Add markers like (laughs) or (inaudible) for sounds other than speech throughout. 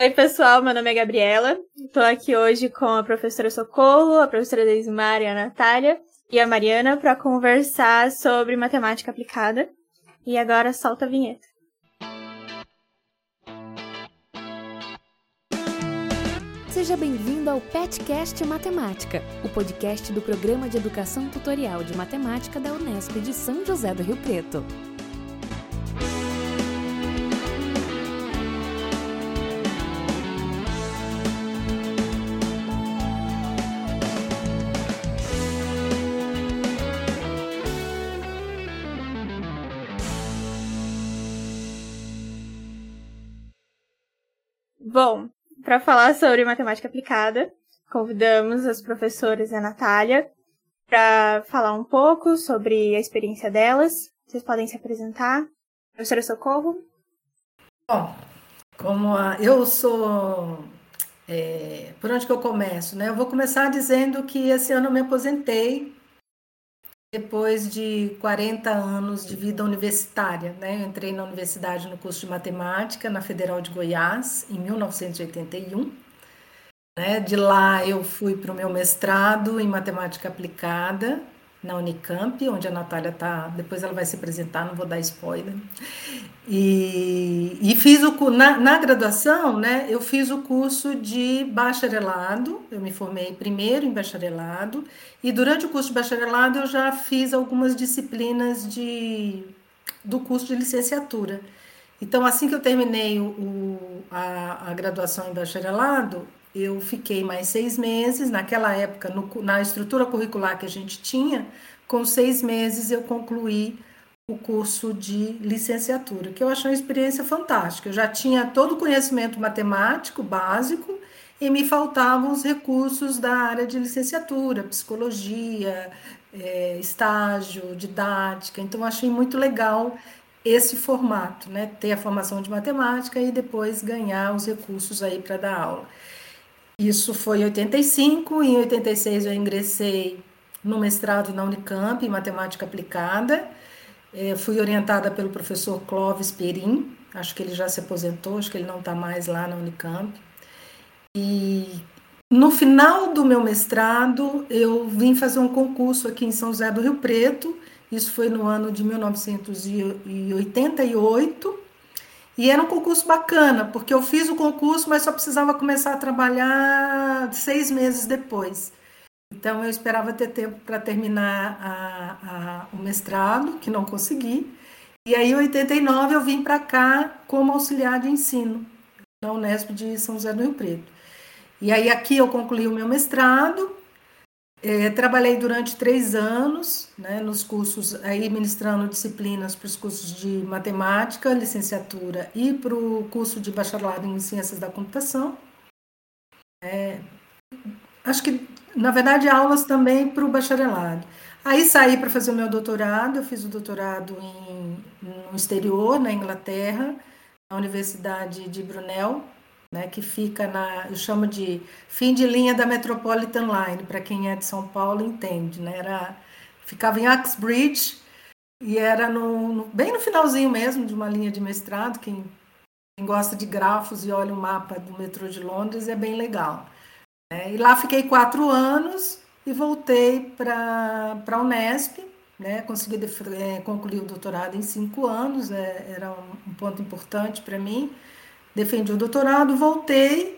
Oi, pessoal, meu nome é Gabriela. Estou aqui hoje com a professora Socorro, a professora Deismar e a Natália e a Mariana para conversar sobre matemática aplicada. E agora solta a vinheta. Seja bem-vindo ao PetCast Matemática, o podcast do Programa de Educação Tutorial de Matemática da Unesp de São José do Rio Preto. Bom, para falar sobre matemática aplicada, convidamos as professoras e a Natália para falar um pouco sobre a experiência delas. Vocês podem se apresentar. Professora Socorro. Bom, como a, eu sou. É, por onde que eu começo? Né? Eu vou começar dizendo que esse ano eu me aposentei depois de 40 anos de vida universitária. Né? Eu entrei na universidade no curso de matemática na Federal de Goiás em 1981. Né? De lá eu fui para o meu mestrado em matemática aplicada na Unicamp, onde a Natália está. Depois ela vai se apresentar, não vou dar spoiler. E, e fiz o na, na graduação, né? Eu fiz o curso de bacharelado. Eu me formei primeiro em bacharelado e durante o curso de bacharelado eu já fiz algumas disciplinas de do curso de licenciatura. Então, assim que eu terminei o, a, a graduação em bacharelado, eu fiquei mais seis meses. Naquela época, no, na estrutura curricular que a gente tinha, com seis meses eu concluí o curso de licenciatura, que eu achei uma experiência fantástica. Eu já tinha todo o conhecimento matemático básico e me faltavam os recursos da área de licenciatura, psicologia, é, estágio, didática. Então, achei muito legal esse formato, né? Ter a formação de matemática e depois ganhar os recursos aí para dar aula. Isso foi em 85, em 86 eu ingressei no mestrado na Unicamp em matemática aplicada. É, fui orientada pelo professor Clóvis Perim, acho que ele já se aposentou, acho que ele não está mais lá na Unicamp. E no final do meu mestrado, eu vim fazer um concurso aqui em São José do Rio Preto, isso foi no ano de 1988. E era um concurso bacana, porque eu fiz o concurso, mas só precisava começar a trabalhar seis meses depois. Então eu esperava ter tempo para terminar a, a, o mestrado, que não consegui. E aí, em 89, eu vim para cá como auxiliar de ensino na Unesp de São José do Rio Preto. E aí aqui eu concluí o meu mestrado, é, trabalhei durante três anos né, nos cursos, aí ministrando disciplinas para os cursos de matemática, licenciatura e para o curso de bacharelado em ciências da computação. É, acho que, na verdade, aulas também para o bacharelado. Aí saí para fazer o meu doutorado, eu fiz o doutorado em, no exterior, na Inglaterra, na Universidade de Brunel, né, que fica na, eu chamo de fim de linha da Metropolitan Line, para quem é de São Paulo entende, né, era, ficava em Uxbridge e era no, no, bem no finalzinho mesmo de uma linha de mestrado, quem, quem gosta de grafos e olha o mapa do metrô de Londres é bem legal. Né, e lá fiquei quatro anos e voltei para a Unesp, né, consegui é, concluir o doutorado em cinco anos, é, era um, um ponto importante para mim, defendi o doutorado, voltei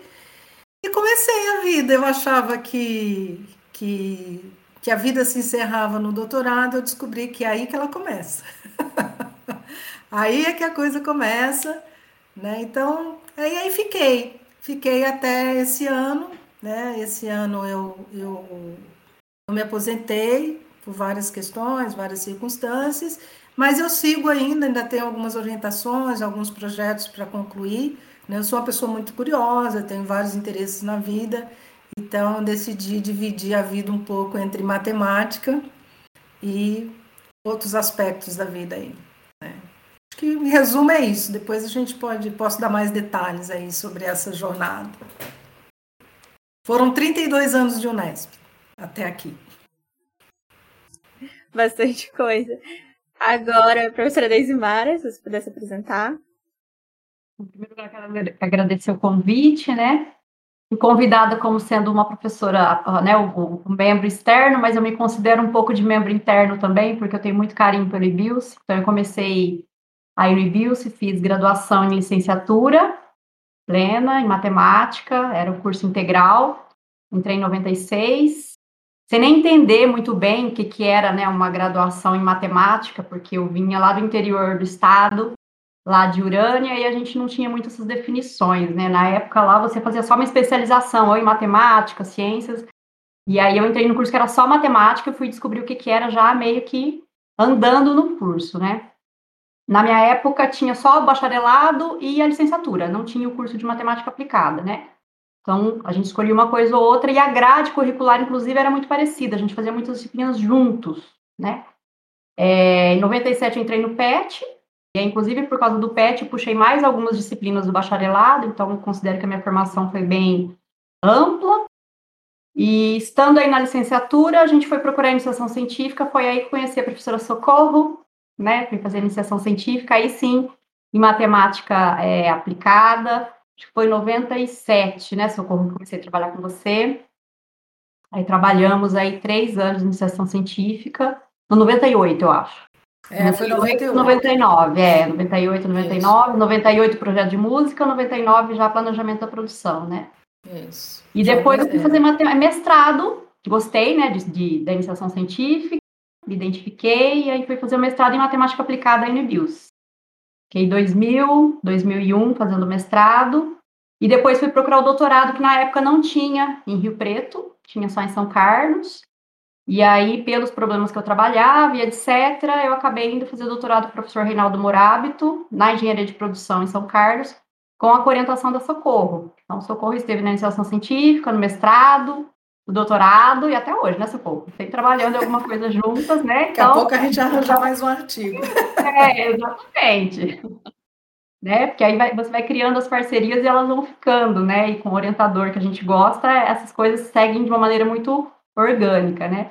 e comecei a vida. Eu achava que, que, que a vida se encerrava no doutorado, eu descobri que é aí que ela começa. (laughs) aí é que a coisa começa, né? Então, aí, aí fiquei. Fiquei até esse ano, né? Esse ano eu, eu, eu me aposentei por várias questões, várias circunstâncias, mas eu sigo ainda, ainda tenho algumas orientações, alguns projetos para concluir. Né? Eu sou uma pessoa muito curiosa, tenho vários interesses na vida, então decidi dividir a vida um pouco entre matemática e outros aspectos da vida aí. Né? Acho que em resumo é isso. Depois a gente pode posso dar mais detalhes aí sobre essa jornada. Foram 32 anos de Unesp até aqui. Bastante coisa. Agora, professora Deise se você pudesse apresentar. Em primeiro lugar, quero agradecer o convite, né? Fui convidada como sendo uma professora, né, o, o, membro externo, mas eu me considero um pouco de membro interno também, porque eu tenho muito carinho pelo IBIUS. Então, eu comecei a IBIUS, fiz graduação em licenciatura plena em matemática, era um curso integral, entrei em 96, sem nem entender muito bem o que, que era né, uma graduação em matemática, porque eu vinha lá do interior do estado, lá de Urânia, e a gente não tinha muitas essas definições, né? Na época lá você fazia só uma especialização, ou em matemática, ciências, e aí eu entrei no curso que era só matemática e fui descobrir o que, que era já meio que andando no curso, né? Na minha época tinha só o bacharelado e a licenciatura, não tinha o curso de matemática aplicada, né? Então a gente escolhia uma coisa ou outra e a grade curricular, inclusive, era muito parecida, a gente fazia muitas disciplinas juntos, né? É, em 97 eu entrei no PET, e inclusive por causa do PET, puxei mais algumas disciplinas do bacharelado, então considero que a minha formação foi bem ampla. E estando aí na licenciatura, a gente foi procurar iniciação científica, foi aí que conheci a professora Socorro, né? Fui fazer iniciação científica, aí sim, em matemática é, aplicada, acho que foi em 97, né, Socorro, que comecei a trabalhar com você. Aí trabalhamos aí três anos de iniciação científica, no 98, eu acho. É, foi 98. 99, é, 98, 99, Isso. 98 projeto de música, 99 já planejamento da produção, né? Isso. E depois eu fui fazer mestrado, gostei, né, de, de, da iniciação científica, me identifiquei, e aí fui fazer o mestrado em matemática aplicada em Nebius. Fiquei 2000, 2001 fazendo mestrado, e depois fui procurar o doutorado, que na época não tinha em Rio Preto, tinha só em São Carlos, e aí, pelos problemas que eu trabalhava e etc., eu acabei indo fazer doutorado com o professor Reinaldo Morábito, na engenharia de produção em São Carlos, com a orientação da Socorro. Então, Socorro esteve na iniciação científica, no mestrado, no doutorado e até hoje, né, Socorro? Sempre trabalhando em alguma coisa (laughs) juntas, né? Daqui então, a pouco a gente arranja mais um artigo. É, exatamente. (laughs) né? Porque aí vai, você vai criando as parcerias e elas vão ficando, né? E com o orientador que a gente gosta, essas coisas seguem de uma maneira muito orgânica, né?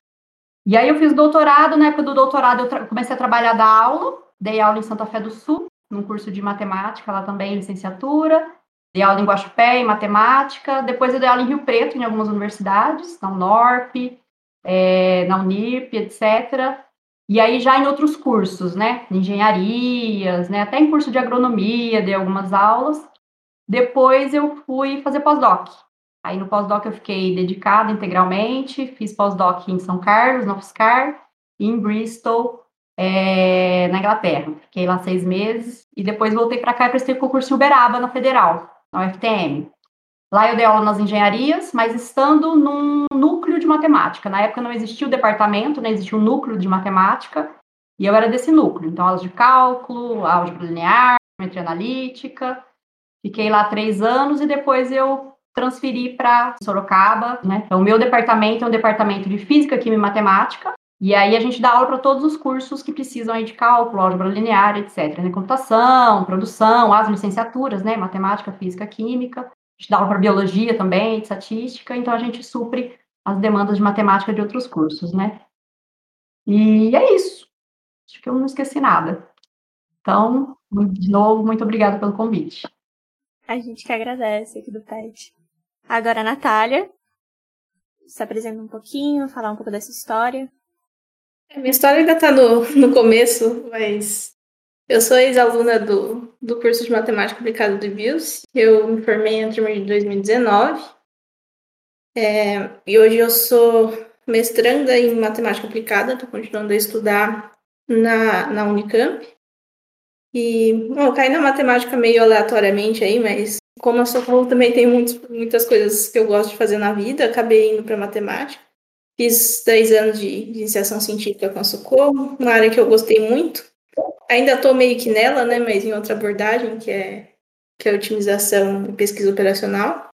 E aí eu fiz doutorado, na época do doutorado eu comecei a trabalhar da aula, dei aula em Santa Fé do Sul, num curso de matemática lá também, licenciatura, dei aula em Guaxupé, em matemática, depois eu dei aula em Rio Preto, em algumas universidades, na UNORP, é, na Unip, etc., e aí já em outros cursos, né, engenharias, né, até em curso de agronomia, dei algumas aulas. Depois eu fui fazer pós-doc. Aí no pós-doc eu fiquei dedicada integralmente, fiz pós-doc em São Carlos, na UFSCar, e em Bristol, é, na Inglaterra. Fiquei lá seis meses e depois voltei para cá e prestei concurso em Uberaba, na Federal, na UFTM. Lá eu dei aula nas engenharias, mas estando num núcleo de matemática. Na época não existia o departamento, né, existia um núcleo de matemática, e eu era desse núcleo. Então, aulas de cálculo, álgebra linear, geometria analítica. Fiquei lá três anos e depois eu transferi para Sorocaba, né? Então, o meu departamento é um departamento de física, química e matemática. E aí a gente dá aula para todos os cursos que precisam aí de cálculo, álgebra linear, etc. Né? Computação, produção, as licenciaturas, né? Matemática, física, química. A gente dá aula para biologia também, estatística. Então a gente supre as demandas de matemática de outros cursos, né? E é isso. Acho que eu não esqueci nada. Então, de novo, muito obrigada pelo convite. A gente que agradece aqui do PET. Agora a Natália. Se apresenta um pouquinho, falar um pouco dessa história. Minha história ainda está no, no começo, mas eu sou ex-aluna do, do curso de Matemática Aplicada do IBIOS. Eu me formei entre 2019. É, e hoje eu sou mestranda em Matemática Aplicada, estou continuando a estudar na, na Unicamp. E, bom, eu caí na matemática meio aleatoriamente aí, mas como a Socorro também tem muitos, muitas coisas que eu gosto de fazer na vida, acabei indo para matemática. Fiz 10 anos de, de, iniciação científica com a Socorro, uma área que eu gostei muito. Ainda estou meio que nela, né, mas em outra abordagem, que é, que é otimização e pesquisa operacional.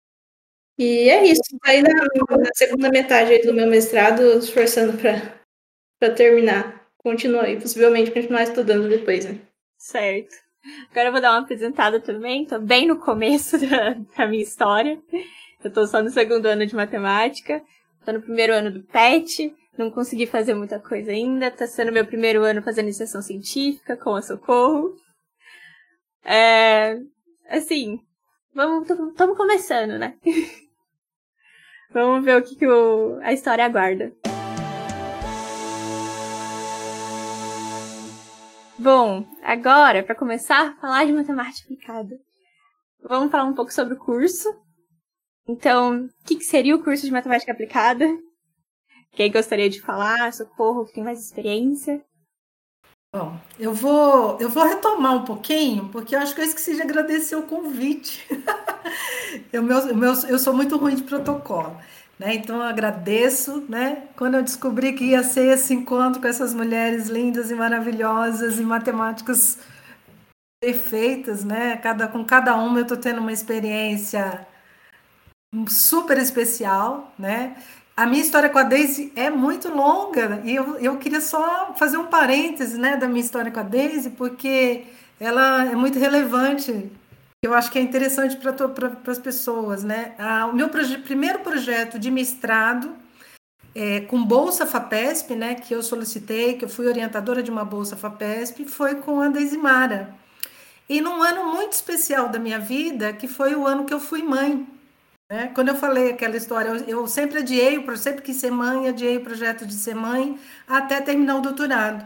E é isso. Aí na, na segunda metade do meu mestrado, esforçando para terminar. Continuo aí, possivelmente continuar estudando depois, né? Certo. Agora eu vou dar uma apresentada também, tô bem no começo (laughs) da, da minha história. Eu tô só no segundo ano de matemática, tô no primeiro ano do PET, não consegui fazer muita coisa ainda, tá sendo meu primeiro ano fazendo iniciação científica com a Socorro. É, assim, vamos, estamos começando, né? (laughs) vamos ver o que, que o, a história aguarda. Bom, agora, para começar a falar de matemática aplicada, vamos falar um pouco sobre o curso. Então, o que, que seria o curso de matemática aplicada? Quem gostaria de falar? Socorro, que tem mais experiência? Bom, eu vou, eu vou retomar um pouquinho, porque eu acho que eu esqueci de agradecer o convite. (laughs) eu, meu, meu, eu sou muito ruim de protocolo. Né? Então, agradeço, né? Quando eu descobri que ia ser esse encontro com essas mulheres lindas e maravilhosas e matemáticas perfeitas, né? Cada, com cada uma eu estou tendo uma experiência super especial, né? A minha história com a Daisy é muito longa e eu, eu queria só fazer um parêntese, né, da minha história com a Daisy, porque ela é muito relevante eu acho que é interessante para pra, as pessoas, né? Ah, o meu proje primeiro projeto de mestrado é, com bolsa Fapesp, né? Que eu solicitei, que eu fui orientadora de uma bolsa Fapesp, foi com a Deisimara. E num ano muito especial da minha vida, que foi o ano que eu fui mãe. Né? Quando eu falei aquela história, eu, eu sempre adiei, sempre quis ser mãe, adiei o projeto de ser mãe até terminar o doutorado.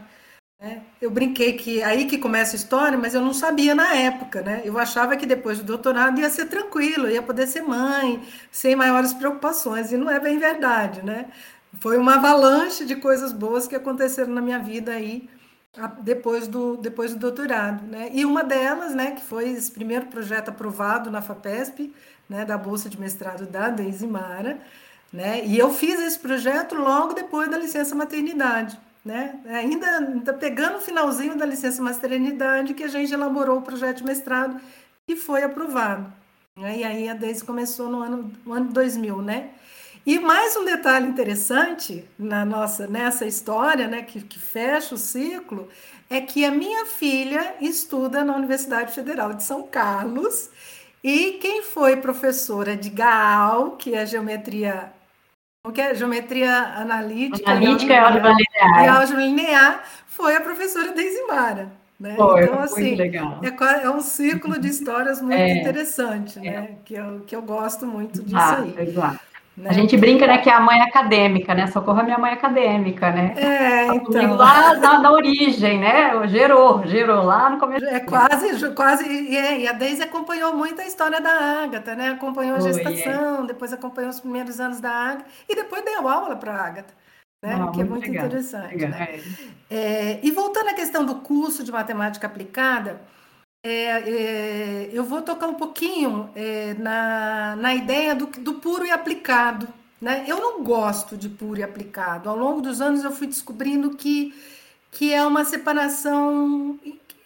Né? Eu brinquei que aí que começa a história, mas eu não sabia na época, né? Eu achava que depois do doutorado ia ser tranquilo, ia poder ser mãe, sem maiores preocupações, e não é bem verdade, né? Foi uma avalanche de coisas boas que aconteceram na minha vida aí depois do, depois do doutorado, né? E uma delas, né, que foi esse primeiro projeto aprovado na FAPESP, né, da bolsa de mestrado da Deise Mara, né? E eu fiz esse projeto logo depois da licença maternidade né? Ainda, ainda pegando o finalzinho da licença maternidade que a gente elaborou o projeto de mestrado e foi aprovado. Né? E aí a Deise começou no ano, no ano 2000, né? E mais um detalhe interessante na nossa nessa história, né, que, que fecha o ciclo, é que a minha filha estuda na Universidade Federal de São Carlos e quem foi professora de GAAL, que é geometria o que é geometria analítica, analítica e álgebra linear. E álgebra linear foi a professora Deisimara. Né? Foi, então, assim. É, é, um círculo de histórias muito (laughs) é, interessante, é. né? Que eu, que eu gosto muito disso ah, aí. Exato. Né? A gente brinca, né, que é a mãe acadêmica, né? Socorro é minha mãe acadêmica, né? É, tá então. Lá na, na, origem, né? Gerou, gerou lá no começo. É quase, quase. E, é, a Deise acompanhou muito a história da Ágata, né? Acompanhou a gestação, é. depois acompanhou os primeiros anos da Ágata e depois deu aula para a Ágata. Né? Ah, que é muito legal. interessante. Legal. Né? É, e voltando à questão do curso de matemática aplicada, é, é, eu vou tocar um pouquinho é, na, na ideia do, do puro e aplicado. Né? Eu não gosto de puro e aplicado. Ao longo dos anos eu fui descobrindo que, que é uma separação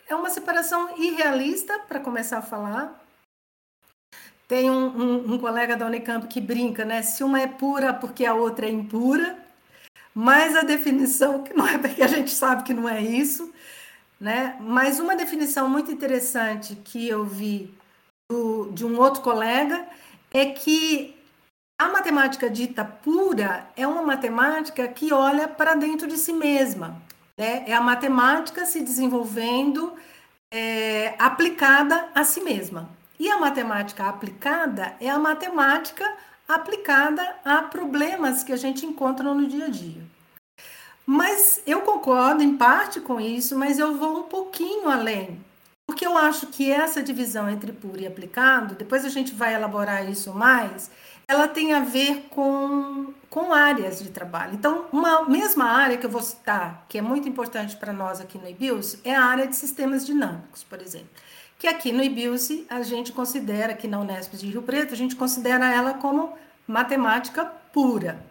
é uma separação irrealista, para começar a falar. Tem um, um, um, colega da Unicamp que brinca, né? Se uma é pura porque a outra é impura, mas a definição que não é porque a gente sabe que não é isso. Né? Mas uma definição muito interessante que eu vi do, de um outro colega é que a matemática dita pura é uma matemática que olha para dentro de si mesma. Né? É a matemática se desenvolvendo é, aplicada a si mesma. E a matemática aplicada é a matemática aplicada a problemas que a gente encontra no dia a dia. Mas eu concordo em parte com isso, mas eu vou um pouquinho além. Porque eu acho que essa divisão entre puro e aplicado, depois a gente vai elaborar isso mais, ela tem a ver com, com áreas de trabalho. Então, uma mesma área que eu vou citar, que é muito importante para nós aqui no IBIUS, é a área de sistemas dinâmicos, por exemplo. Que aqui no IBIUS a gente considera, aqui na Unesp de Rio Preto, a gente considera ela como matemática pura.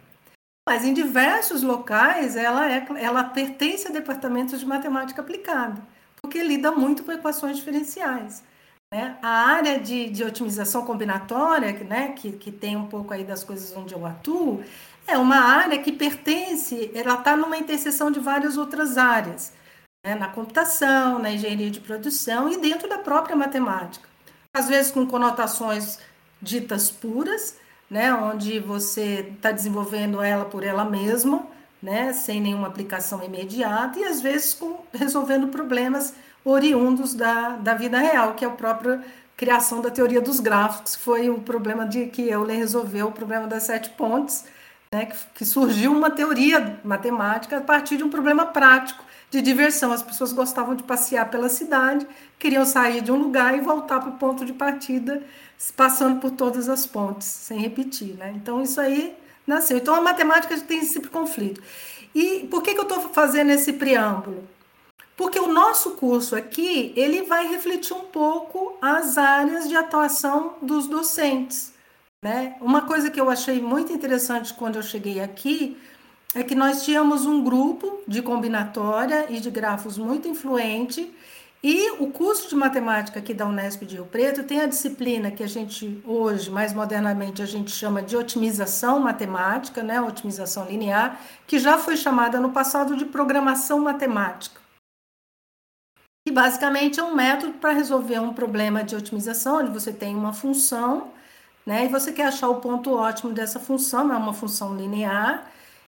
Mas em diversos locais ela, é, ela pertence a departamentos de matemática aplicada, porque lida muito com equações diferenciais. Né? A área de, de otimização combinatória, né, que, que tem um pouco aí das coisas onde eu atuo, é uma área que pertence, ela está numa interseção de várias outras áreas, né? na computação, na engenharia de produção e dentro da própria matemática. Às vezes com conotações ditas puras, né, onde você está desenvolvendo ela por ela mesma, né, sem nenhuma aplicação imediata, e às vezes com, resolvendo problemas oriundos da, da vida real, que é o próprio criação da teoria dos gráficos, foi o problema de que Euler resolveu o problema das sete pontes, né, que, que surgiu uma teoria matemática a partir de um problema prático de diversão. As pessoas gostavam de passear pela cidade, queriam sair de um lugar e voltar para o ponto de partida, passando por todas as pontes, sem repetir. Né? Então, isso aí nasceu. Então, a matemática tem esse conflito. E por que, que eu estou fazendo esse preâmbulo? Porque o nosso curso aqui, ele vai refletir um pouco as áreas de atuação dos docentes. Né? Uma coisa que eu achei muito interessante quando eu cheguei aqui é que nós tínhamos um grupo de combinatória e de grafos muito influente, e o curso de matemática aqui da Unesp de Rio Preto tem a disciplina que a gente hoje, mais modernamente, a gente chama de otimização matemática, né, otimização linear, que já foi chamada no passado de programação matemática. E basicamente é um método para resolver um problema de otimização, onde você tem uma função, né, e você quer achar o ponto ótimo dessa função, é uma função linear,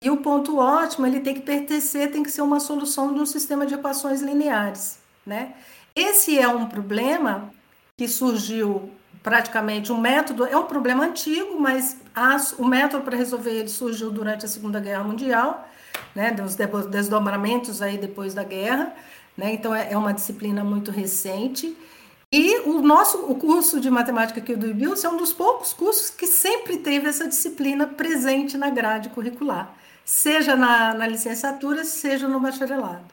e o ponto ótimo, ele tem que pertencer, tem que ser uma solução de um sistema de equações lineares, né? Esse é um problema que surgiu praticamente um método, é um problema antigo, mas as, o método para resolver ele surgiu durante a Segunda Guerra Mundial, né, dos desdobramentos aí depois da guerra, né, então é, é uma disciplina muito recente, e o nosso o curso de matemática aqui do IBIUS é um dos poucos cursos que sempre teve essa disciplina presente na grade curricular seja na, na licenciatura, seja no bacharelado.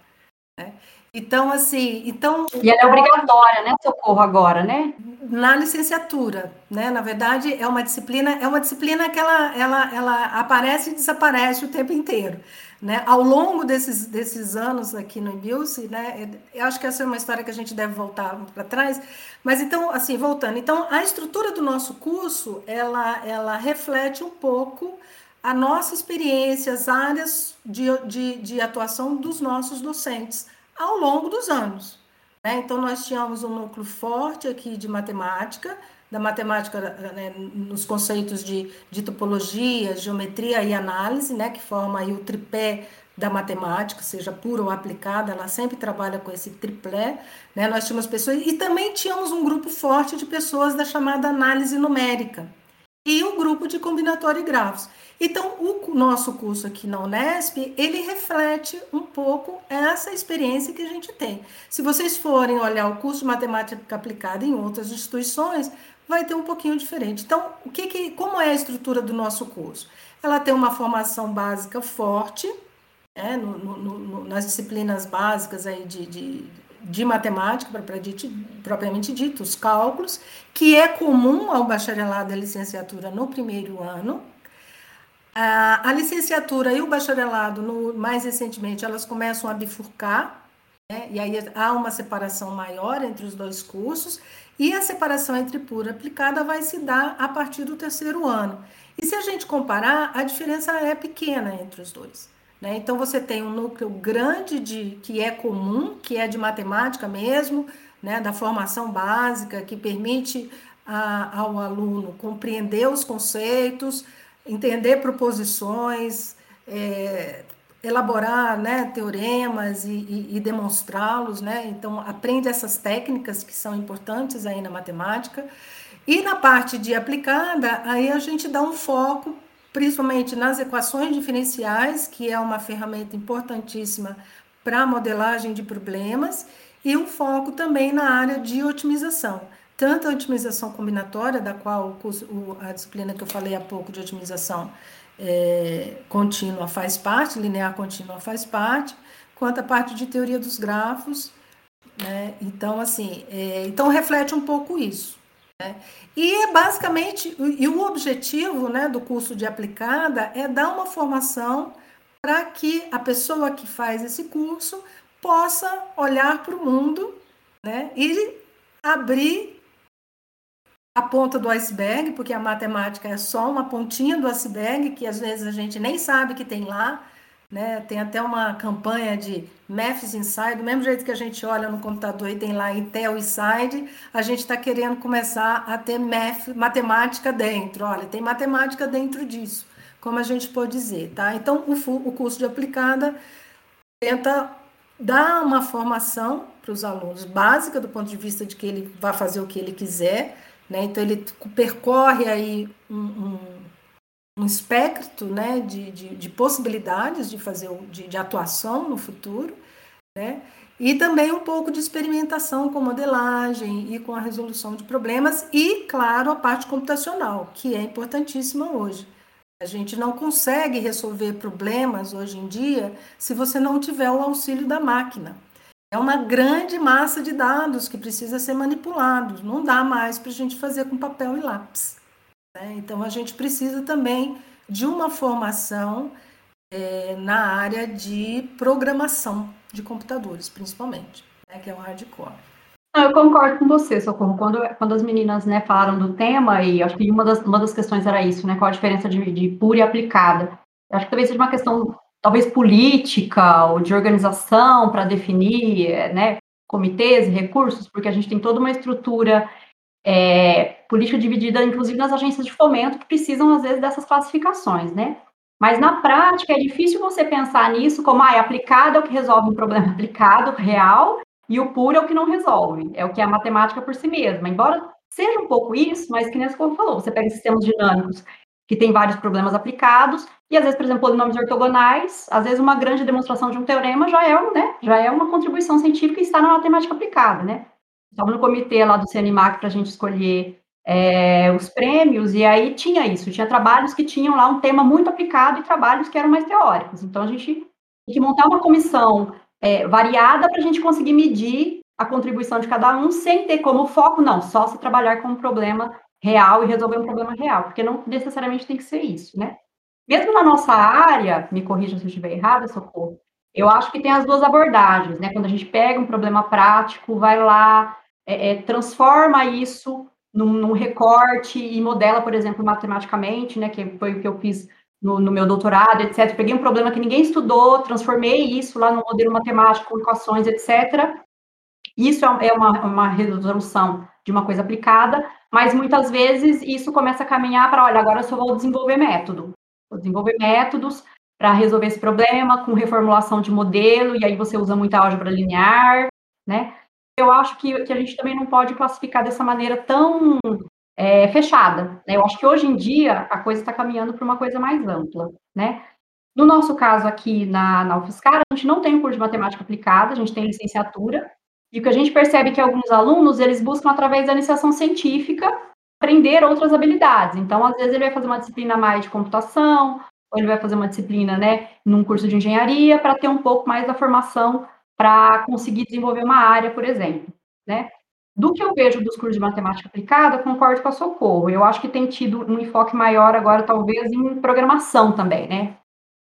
Né? Então, assim, então... E ela é obrigatória, né, Socorro, agora, né? Na licenciatura, né? Na verdade, é uma disciplina, é uma disciplina que ela, ela, ela aparece e desaparece o tempo inteiro. Né? Ao longo desses, desses anos aqui no Imbilce, né, eu acho que essa é uma história que a gente deve voltar para trás, mas então, assim, voltando, então a estrutura do nosso curso, ela, ela reflete um pouco a nossa experiência, as áreas de, de, de atuação dos nossos docentes ao longo dos anos. Né? Então, nós tínhamos um núcleo forte aqui de matemática, da matemática né, nos conceitos de, de topologia, geometria e análise, né, que forma aí o tripé da matemática, seja pura ou aplicada, ela sempre trabalha com esse triplé. Né? Nós tínhamos pessoas, e também tínhamos um grupo forte de pessoas da chamada análise numérica, e o grupo de combinatório e grafos. Então, o nosso curso aqui na Unesp, ele reflete um pouco essa experiência que a gente tem. Se vocês forem olhar o curso matemática aplicada em outras instituições, vai ter um pouquinho diferente. Então, o que, que como é a estrutura do nosso curso? Ela tem uma formação básica forte, né, no, no, no, nas disciplinas básicas aí de, de, de matemática, propriamente dito, os cálculos, que é comum ao bacharelado e à licenciatura no primeiro ano. A, a licenciatura e o bacharelado, no, mais recentemente, elas começam a bifurcar, né? e aí há uma separação maior entre os dois cursos, e a separação entre pura e aplicada vai se dar a partir do terceiro ano. E se a gente comparar, a diferença é pequena entre os dois. Né? Então, você tem um núcleo grande de que é comum, que é de matemática mesmo, né? da formação básica, que permite a, ao aluno compreender os conceitos, entender proposições, é, elaborar né, teoremas e, e, e demonstrá-los, né? Então, aprende essas técnicas que são importantes aí na matemática. E na parte de aplicada, aí a gente dá um foco principalmente nas equações diferenciais, que é uma ferramenta importantíssima para modelagem de problemas, e um foco também na área de otimização. Tanto a otimização combinatória, da qual o a disciplina que eu falei há pouco de otimização é, contínua faz parte, linear contínua faz parte, quanto a parte de teoria dos grafos. Né? Então, assim, é, então reflete um pouco isso. Né? E é basicamente, e o objetivo né, do curso de aplicada é dar uma formação para que a pessoa que faz esse curso possa olhar para o mundo né, e abrir a ponta do iceberg, porque a matemática é só uma pontinha do iceberg, que às vezes a gente nem sabe que tem lá, né? Tem até uma campanha de Maths Inside, do mesmo jeito que a gente olha no computador e tem lá Intel Inside, a gente está querendo começar a ter math, matemática dentro. Olha, tem matemática dentro disso, como a gente pode dizer, tá? Então, o, o curso de aplicada tenta dar uma formação para os alunos, básica do ponto de vista de que ele vai fazer o que ele quiser, né? Então ele percorre aí um, um, um espectro, né, de, de, de, possibilidades de fazer de, de atuação no futuro, né? E também um pouco de experimentação com modelagem e com a resolução de problemas e, claro, a parte computacional, que é importantíssima hoje. A gente não consegue resolver problemas hoje em dia se você não tiver o auxílio da máquina. É uma grande massa de dados que precisa ser manipulado. Não dá mais para a gente fazer com papel e lápis. Né? Então, a gente precisa também de uma formação é, na área de programação de computadores, principalmente, né? que é o hardcore. Eu concordo com você, Socorro. Quando, quando as meninas né, falaram do tema, e acho que uma das, uma das questões era isso, né? Qual a diferença de, de pura e aplicada? Acho que talvez seja uma questão talvez política ou de organização para definir né, comitês e recursos, porque a gente tem toda uma estrutura é, política dividida, inclusive nas agências de fomento, que precisam, às vezes, dessas classificações, né? Mas na prática é difícil você pensar nisso como ah, é aplicado é o que resolve um problema aplicado, real, e o puro é o que não resolve, é o que é a matemática por si mesma. Embora seja um pouco isso, mas que nem você falou, você pega sistemas dinâmicos que tem vários problemas aplicados, e às vezes, por exemplo, polinomios ortogonais, às vezes uma grande demonstração de um teorema já é, né, já é uma contribuição científica e está na matemática aplicada, né? Estava no comitê lá do CNMAC para a gente escolher é, os prêmios, e aí tinha isso, tinha trabalhos que tinham lá um tema muito aplicado e trabalhos que eram mais teóricos. Então, a gente tem que montar uma comissão é, variada para a gente conseguir medir a contribuição de cada um sem ter como foco, não, só se trabalhar com um problema real e resolver um problema real, porque não necessariamente tem que ser isso, né? Mesmo na nossa área, me corrija se eu estiver errada, socorro, eu acho que tem as duas abordagens, né? Quando a gente pega um problema prático, vai lá, é, é, transforma isso num, num, recorte e modela, por exemplo, matematicamente, né? Que foi o que eu fiz no, no, meu doutorado, etc. Peguei um problema que ninguém estudou, transformei isso lá no modelo matemático, equações, etc. Isso é, é uma, uma resolução de uma coisa aplicada, mas muitas vezes isso começa a caminhar para, olha, agora eu só vou desenvolver método. Desenvolver métodos para resolver esse problema com reformulação de modelo, e aí você usa muita álgebra linear, né? Eu acho que, que a gente também não pode classificar dessa maneira tão é, fechada. Né? Eu acho que hoje em dia a coisa está caminhando para uma coisa mais ampla, né? No nosso caso aqui na, na UFSCar, a gente não tem curso de matemática aplicada, a gente tem licenciatura, e o que a gente percebe é que alguns alunos, eles buscam, através da iniciação científica, aprender outras habilidades. Então, às vezes, ele vai fazer uma disciplina mais de computação, ou ele vai fazer uma disciplina, né, num curso de engenharia, para ter um pouco mais da formação para conseguir desenvolver uma área, por exemplo, né? Do que eu vejo dos cursos de matemática aplicada, concordo com a Socorro. Eu acho que tem tido um enfoque maior agora, talvez, em programação também, né?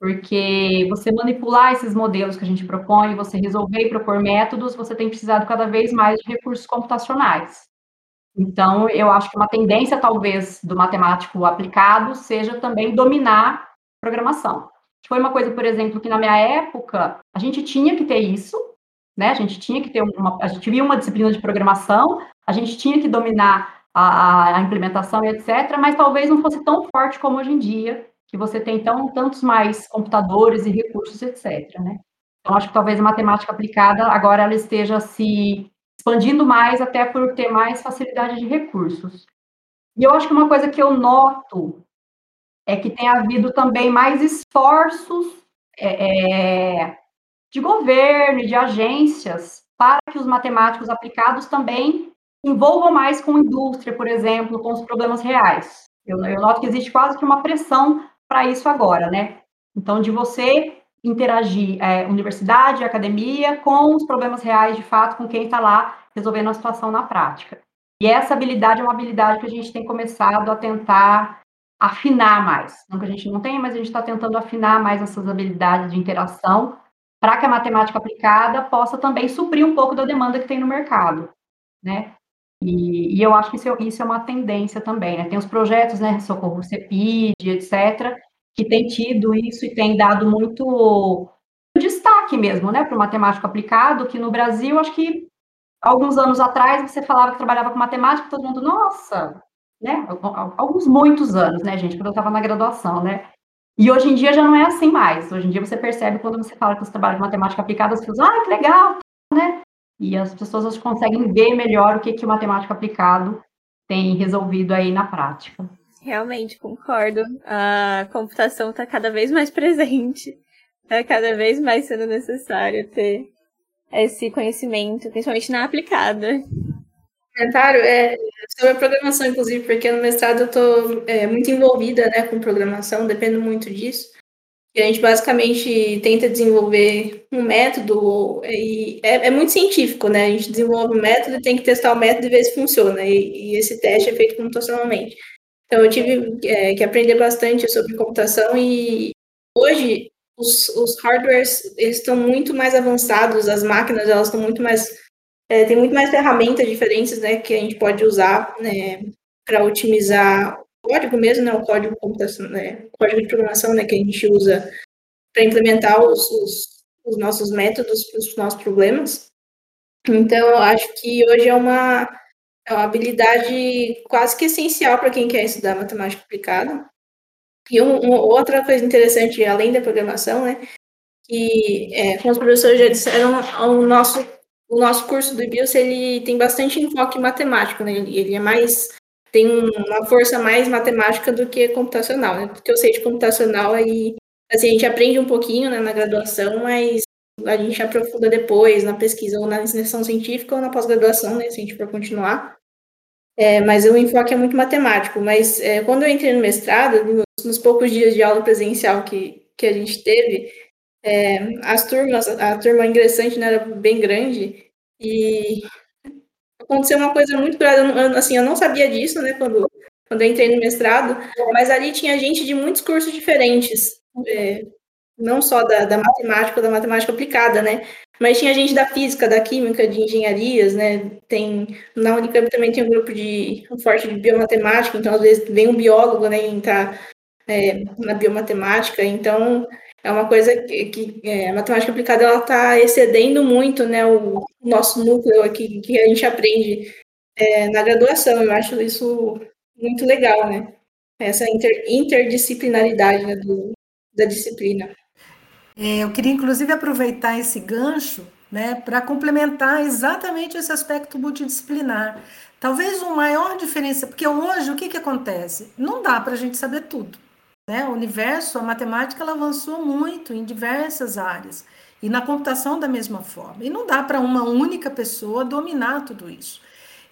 Porque você manipular esses modelos que a gente propõe, você resolver e propor métodos, você tem precisado cada vez mais de recursos computacionais. Então, eu acho que uma tendência, talvez, do matemático aplicado seja também dominar programação. Foi uma coisa, por exemplo, que na minha época a gente tinha que ter isso, né? A gente tinha que ter uma, a gente via uma disciplina de programação, a gente tinha que dominar a, a implementação e etc. Mas talvez não fosse tão forte como hoje em dia, que você tem tão, tantos mais computadores e recursos, etc. Né? Então, acho que talvez a matemática aplicada agora ela esteja se expandindo mais, até por ter mais facilidade de recursos. E eu acho que uma coisa que eu noto é que tem havido também mais esforços é, é de governo e de agências para que os matemáticos aplicados também envolvam mais com indústria, por exemplo, com os problemas reais. Eu, eu noto que existe quase que uma pressão para isso agora, né? Então, de você interagir é, universidade, academia, com os problemas reais, de fato, com quem está lá resolvendo a situação na prática. E essa habilidade é uma habilidade que a gente tem começado a tentar afinar mais. Não que a gente não tenha, mas a gente está tentando afinar mais essas habilidades de interação para que a matemática aplicada possa também suprir um pouco da demanda que tem no mercado, né? E, e eu acho que isso, é, isso, é uma tendência também, né? Tem os projetos, né, Socorro CEPID, etc., que tem tido isso e tem dado muito destaque mesmo, né, para o matemático aplicado, que no Brasil, acho que alguns anos atrás, você falava que trabalhava com matemática, todo mundo, nossa, né, alguns muitos anos, né, gente, quando eu estava na graduação, né, e hoje em dia já não é assim mais, hoje em dia você percebe quando você fala que você trabalha com matemática aplicada, as pessoas, ah, que legal, né, e as pessoas conseguem ver melhor o que, que o matemático aplicado tem resolvido aí na prática. Realmente, concordo. A computação está cada vez mais presente. Está cada vez mais sendo necessário ter esse conhecimento, principalmente na aplicada. Comentário é sobre a programação, inclusive, porque no mestrado eu estou é, muito envolvida né, com programação, dependo muito disso. E a gente basicamente tenta desenvolver um método, e é, é, muito científico, né? A gente desenvolve um método e tem que testar o método e ver se funciona. E, e esse teste é feito computacionalmente. Então, eu tive é, que aprender bastante sobre computação e hoje os, os hardwares estão muito mais avançados, as máquinas elas estão muito mais é, tem muito mais ferramentas diferentes, né, que a gente pode usar né, para otimizar o código mesmo, né, o código computação, né, código de programação, né, que a gente usa para implementar os, os, os, nossos métodos para os nossos problemas. Então, eu acho que hoje é uma, é uma habilidade quase que essencial para quem quer estudar matemática aplicada. E um, um, outra coisa interessante, além da programação, né, que, é, como os professores já disseram, o nosso o nosso curso do BIOS, ele tem bastante enfoque matemático, né? Ele, é mais tem uma força mais matemática do que computacional, né? Porque eu sei de computacional aí, assim, a gente aprende um pouquinho né, na graduação, mas a gente aprofunda depois na pesquisa ou na iniciação científica ou na pós-graduação, né? Se a gente for continuar. É, mas o enfoque é muito matemático. Mas é, quando eu entrei no mestrado, nos, nos, poucos dias de aula presencial que, que a gente teve, é, as turmas, a turma ingressante né, era bem grande e aconteceu uma coisa muito. Eu, assim, eu não sabia disso, né, quando, quando eu entrei no mestrado, mas ali tinha gente de muitos cursos diferentes, é, não só da, da matemática, da matemática aplicada, né, mas tinha gente da física, da química, de engenharias, né, tem, na Unicamp também tem um grupo de, um forte de biomatemática, então às vezes vem um biólogo, né, entrar é, na biomatemática, então é uma coisa que, que é, a matemática aplicada ela está excedendo muito né, o, nosso núcleo aqui que a gente aprende é, na graduação. Eu acho isso muito legal, né? Essa inter, interdisciplinaridade né, do, da disciplina. É, eu queria, inclusive, aproveitar esse gancho né, para complementar exatamente esse aspecto multidisciplinar. Talvez o maior diferença, porque hoje o que, que acontece? Não dá para a gente saber tudo. Né? O universo, a matemática, ela avançou muito em diversas áreas. E na computação da mesma forma. E não dá para uma única pessoa dominar tudo isso.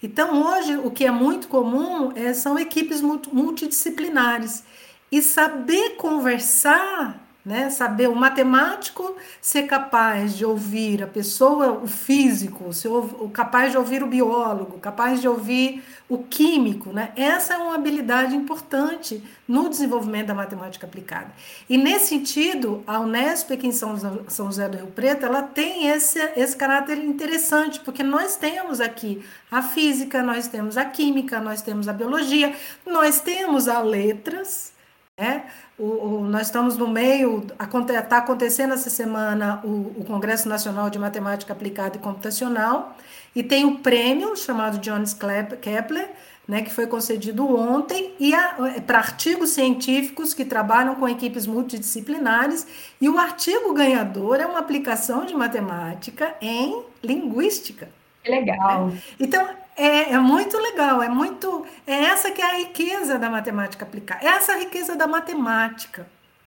Então, hoje, o que é muito comum é, são equipes multidisciplinares. E saber conversar né? Saber o matemático ser capaz de ouvir a pessoa, o físico, ser capaz de ouvir o biólogo, capaz de ouvir o químico, né? Essa é uma habilidade importante no desenvolvimento da matemática aplicada. E nesse sentido, a Unesp aqui em São, São José do Rio Preto, ela tem esse, esse caráter interessante, porque nós temos aqui a física, nós temos a química, nós temos a biologia, nós temos a letras, né? O, o, nós estamos no meio, está acontecendo essa semana o, o, Congresso Nacional de Matemática Aplicada e Computacional, e tem o prêmio chamado Johannes Kepler, né, que foi concedido ontem, e é, para artigos científicos que trabalham com equipes multidisciplinares, e o artigo ganhador é uma aplicação de matemática em linguística. Que legal. Então, é, é, muito legal, é muito. É essa que é a riqueza da matemática aplicada, é essa a riqueza da matemática.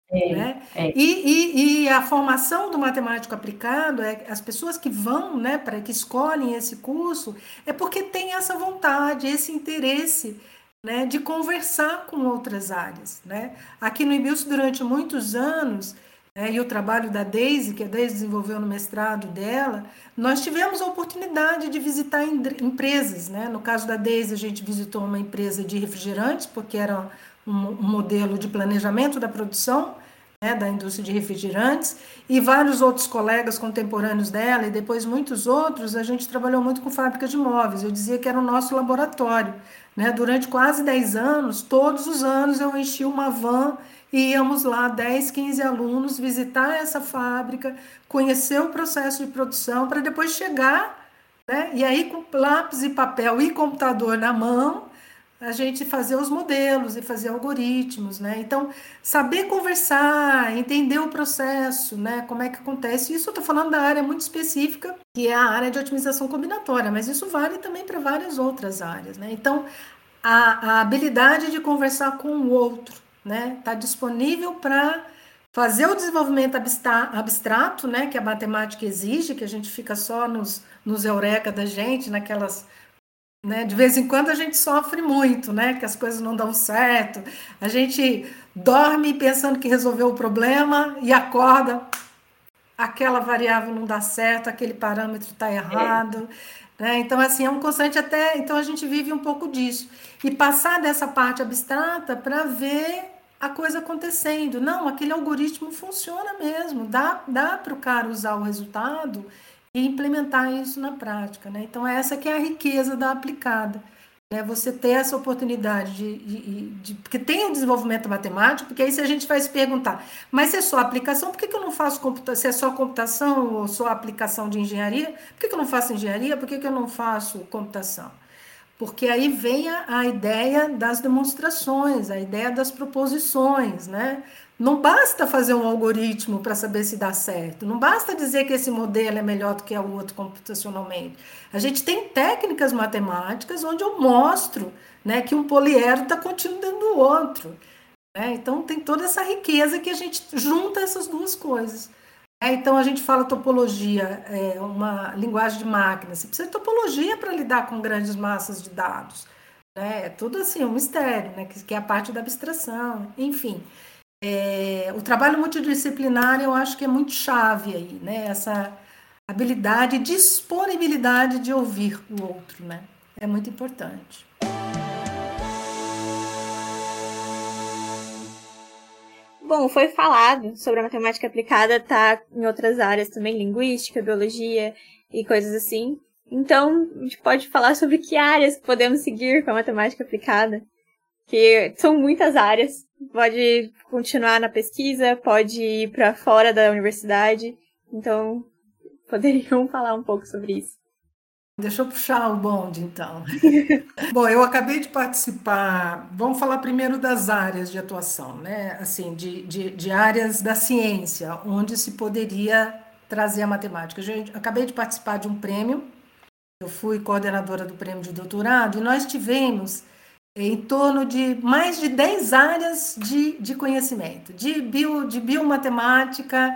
É, né? É. E, e, e, a formação do matemático aplicado, é, as pessoas que vão, né, para que escolhem esse curso, é porque tem essa vontade, esse interesse né, de conversar com outras áreas. Né? Aqui no IBIUS, durante muitos anos, é, e o trabalho da Daisy, que a Daisy desenvolveu no mestrado dela, nós tivemos a oportunidade de visitar empresas. Né? No caso da Daisy, a gente visitou uma empresa de refrigerantes, porque era um, um modelo de planejamento da produção né, da indústria de refrigerantes, e vários outros colegas contemporâneos dela, e depois muitos outros, a gente trabalhou muito com fábrica de móveis. Eu dizia que era o nosso laboratório. Né? Durante quase 10 anos, todos os anos eu enchi uma van e íamos lá, 10, 15 alunos, visitar essa fábrica, conhecer o processo de produção, para depois chegar, né? E aí, com lápis e papel e computador na mão, a gente fazer os modelos e fazer algoritmos, né? Então, saber conversar, entender o processo, né? Como é que acontece. Isso eu estou falando da área muito específica, que é a área de otimização combinatória, mas isso vale também para várias outras áreas, né? Então, a, a habilidade de conversar com o outro, né? Está disponível para fazer o desenvolvimento abstrato, né? Que a matemática exige, que a gente fica só nos, nos eureka da gente, naquelas né? De vez em quando a gente sofre muito, né? Que as coisas não dão certo. A gente dorme pensando que resolveu o problema e acorda, aquela variável não dá certo, aquele parâmetro está errado. É. Né? Então, assim, é um constante até. Então, a gente vive um pouco disso. E passar dessa parte abstrata para ver a coisa acontecendo. Não, aquele algoritmo funciona mesmo, dá, dá para o cara usar o resultado e implementar isso na prática. Né? Então, essa que é a riqueza da aplicada. Né? Você ter essa oportunidade de, de, de, Porque tem o desenvolvimento matemático, porque aí se a gente vai se perguntar, mas se é só aplicação, por que, que eu não faço computação? Se é só computação ou só aplicação de engenharia, por que, que eu não faço engenharia? Por que, que eu não faço computação? Porque aí vem a, a ideia das demonstrações, a ideia das proposições, né? Não basta fazer um algoritmo para saber se dá certo, não basta dizer que esse modelo é melhor do que o outro computacionalmente. A gente tem técnicas matemáticas onde eu mostro né, que um poliedro está contínuo dentro do outro. Né? Então, tem toda essa riqueza que a gente junta essas duas coisas. É, então, a gente fala topologia, é uma linguagem de máquina. Você precisa de topologia para lidar com grandes massas de dados. Né? É tudo assim, um mistério, né? que, que é a parte da abstração, enfim. É, o trabalho multidisciplinar eu acho que é muito chave aí, né? Essa habilidade, disponibilidade de ouvir o outro, né? É muito importante. Bom, foi falado sobre a matemática aplicada, tá em outras áreas também, linguística, biologia e coisas assim. Então, a gente pode falar sobre que áreas podemos seguir com a matemática aplicada, que são muitas áreas pode continuar na pesquisa, pode ir para fora da universidade. Então, (laughs) poderiam falar um pouco sobre isso. Deixa eu puxar o bonde, então. (laughs) Bom, eu acabei de participar. Vamos falar primeiro das áreas de atuação, né? Assim, de, de, de áreas da ciência, onde se poderia trazer a matemática. Eu acabei de participar de um prêmio. Eu fui coordenadora do prêmio de doutorado e nós tivemos em torno de mais de 10 áreas de, de conhecimento, de, bio, de biomatemática,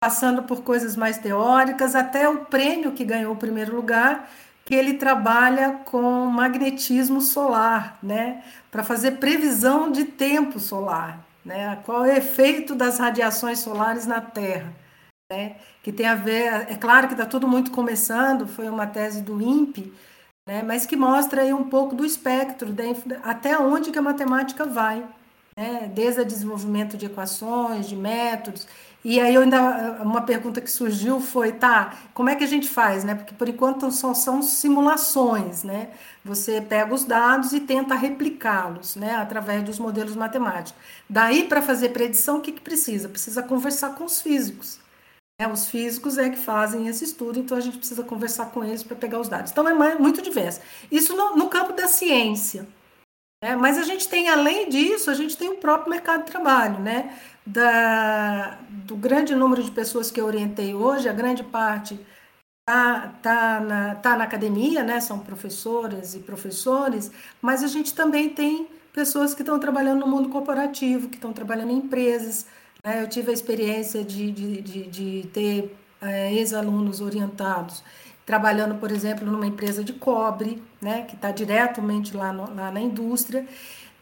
passando por coisas mais teóricas, até o prêmio que ganhou o primeiro lugar, que ele trabalha com magnetismo solar, né, para fazer previsão de tempo solar, né, qual é o efeito das radiações solares na Terra, né, que tem a ver, é claro que está tudo muito começando, foi uma tese do INPE, né, mas que mostra aí um pouco do espectro, até onde que a matemática vai, né, desde o desenvolvimento de equações, de métodos. E aí eu ainda uma pergunta que surgiu foi, tá, como é que a gente faz, né? Porque por enquanto só são simulações, né? Você pega os dados e tenta replicá-los, né, através dos modelos matemáticos. Daí para fazer predição, o que, que precisa? Precisa conversar com os físicos. É, os físicos é que fazem esse estudo, então a gente precisa conversar com eles para pegar os dados. Então é muito diverso. Isso no, no campo da ciência. Né? Mas a gente tem, além disso, a gente tem o próprio mercado de trabalho, né? Da, do grande número de pessoas que eu orientei hoje, a grande parte está tá na, tá na academia, né? São professoras e professores, mas a gente também tem pessoas que estão trabalhando no mundo corporativo, que estão trabalhando em empresas, né? Eu tive a experiência de, de, de, de ter é, ex-alunos orientados trabalhando, por exemplo, numa empresa de cobre, né, que está diretamente lá, no, lá na indústria.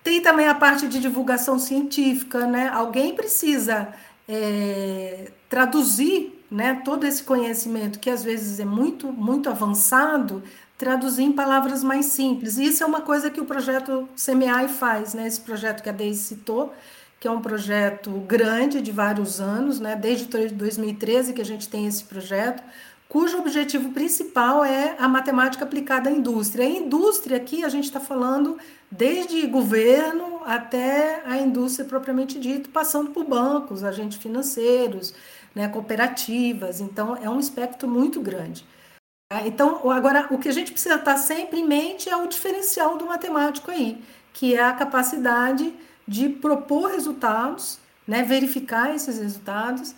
Tem também a parte de divulgação científica, né? Alguém precisa é, traduzir, né, todo esse conhecimento que às vezes é muito muito avançado, traduzir em palavras mais simples. E isso é uma coisa que o projeto CMEAI faz, né? Esse projeto que a Deise citou, que é um projeto grande de vários anos, né? desde 2013 que a gente tem esse projeto, cujo objetivo principal é a matemática aplicada à indústria. A indústria aqui a gente está falando desde governo até a indústria propriamente dita, passando por bancos, agentes financeiros, né, cooperativas. Então é um espectro muito grande. Tá? Então, agora, o que a gente precisa estar sempre em mente é o diferencial do matemático aí, que é a capacidade de propor resultados, né, verificar esses resultados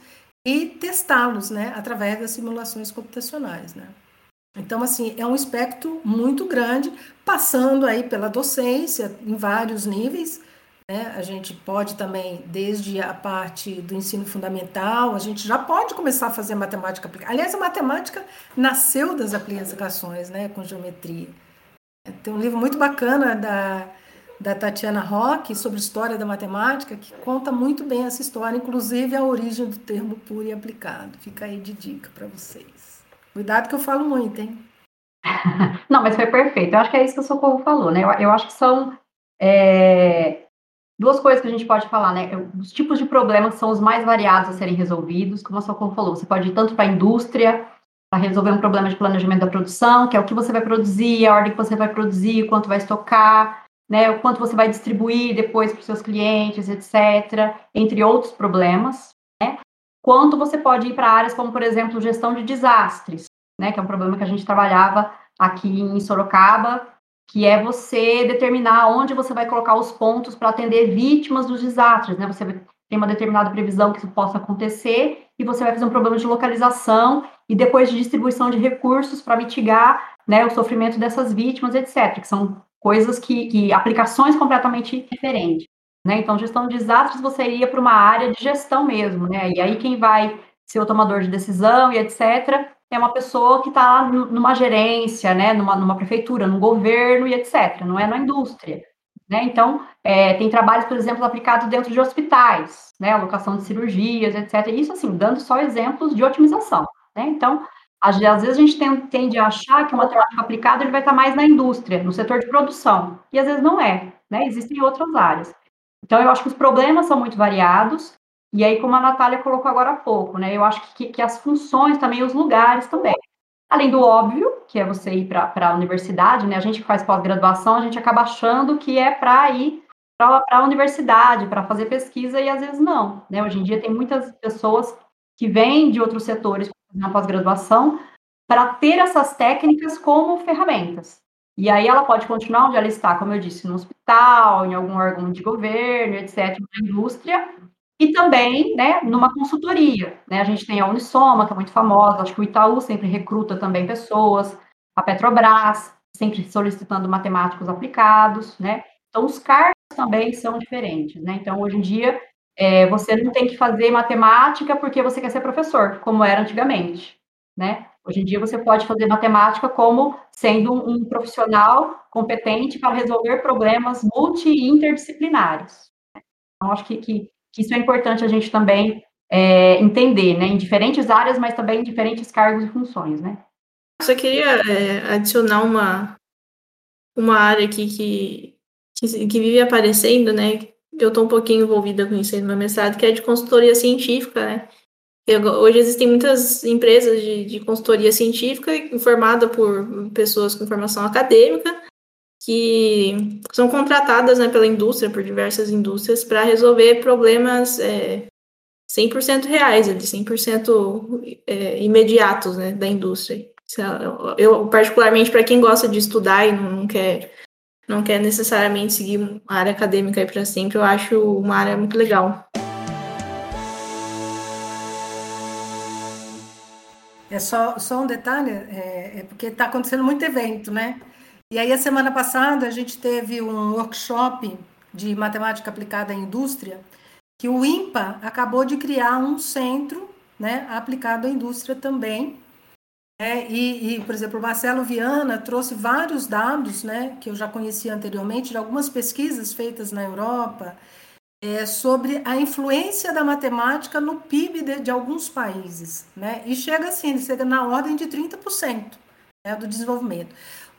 e testá-los, né, através das simulações computacionais, né. Então, assim, é um espectro muito grande, passando aí pela docência em vários níveis, né? A gente pode também, desde a parte do ensino fundamental, a gente já pode começar a fazer matemática aplicada. Aliás, a matemática nasceu das aplicações, né, com geometria. Tem um livro muito bacana da, da Tatiana Roque sobre história da matemática, que conta muito bem essa história, inclusive a origem do termo puro e aplicado. Fica aí de dica para vocês. Cuidado que eu falo muito, hein? (laughs) Não, mas foi perfeito. Eu acho que é isso que o Socorro falou, né? Eu, eu acho que são é, duas coisas que a gente pode falar, né? Os tipos de problemas são os mais variados a serem resolvidos, como a Socorro falou, você pode ir tanto para a indústria, para resolver um problema de planejamento da produção, que é o que você vai produzir, a ordem que você vai produzir, quanto vai estocar, né? O quanto você vai distribuir depois para os seus clientes, etc., entre outros problemas, né? Quanto você pode ir para áreas como, por exemplo, gestão de desastres, né? Que é um problema que a gente trabalhava aqui em Sorocaba, que é você determinar onde você vai colocar os pontos para atender vítimas dos desastres, né? Você tem uma determinada previsão que isso possa acontecer e você vai fazer um problema de localização e depois de distribuição de recursos para mitigar, né, o sofrimento dessas vítimas, etc. Que são coisas que, que aplicações completamente diferentes, né? Então, gestão de desastres você iria para uma área de gestão mesmo, né? E aí quem vai ser o tomador de decisão e etc é uma pessoa que está lá numa gerência, né, numa, numa prefeitura, no governo e etc., não é na indústria. Né? Então, é, tem trabalhos, por exemplo, aplicados dentro de hospitais, né, alocação de cirurgias, etc. Isso, assim, dando só exemplos de otimização. Né? Então, às, vezes a gente tende a achar que o matemático aplicado ele vai estar mais na indústria, no setor de produção, e às vezes não é, né? existem outras áreas. Então, eu acho que os problemas são muito variados, e aí, como a Natália colocou agora há pouco, né? Eu acho que, que as funções também, os lugares também. Além do óbvio, que é você ir para a universidade, né? A gente que faz pós-graduação, a gente acaba achando que é para ir para a universidade, para fazer pesquisa, e às vezes não. Né? Hoje em dia tem muitas pessoas que vêm de outros setores na pós-graduação para ter essas técnicas como ferramentas. E aí ela pode continuar onde ela está, como eu disse, no hospital, em algum órgão de governo, etc., na indústria, e também, né, numa consultoria, né, a gente tem a Unisoma, que é muito famosa, acho que o Itaú sempre recruta também pessoas, a Petrobras, sempre solicitando matemáticos aplicados, né, então os cargos também são diferentes, né, então hoje em dia é, você não tem que fazer matemática porque você quer ser professor, como era antigamente, né, hoje em dia você pode fazer matemática como sendo um profissional competente para resolver problemas multi interdisciplinares. Então, acho que, que que isso é importante a gente também é, entender, né, em diferentes áreas, mas também em diferentes cargos e funções, né. Só queria é, adicionar uma, uma área aqui que, que, que vive aparecendo, né, eu estou um pouquinho envolvida com isso aí no meu mestrado, que é de consultoria científica, né, eu, hoje existem muitas empresas de, de consultoria científica formada por pessoas com formação acadêmica, que são contratadas né, pela indústria, por diversas indústrias, para resolver problemas é, 100% reais, de 100% é, imediatos né, da indústria. É, eu, particularmente, para quem gosta de estudar e não, quer, não quer necessariamente seguir uma área acadêmica para sempre, eu acho uma área muito legal. É só, só um detalhe, é, é porque está acontecendo muito evento, né? E aí, a semana passada, a gente teve um workshop de matemática aplicada à indústria, que o IMPA acabou de criar um centro né, aplicado à indústria também. É, e, e, por exemplo, o Marcelo Viana trouxe vários dados né, que eu já conhecia anteriormente, de algumas pesquisas feitas na Europa, é, sobre a influência da matemática no PIB de, de alguns países. Né? E chega assim, chega na ordem de 30% né, do desenvolvimento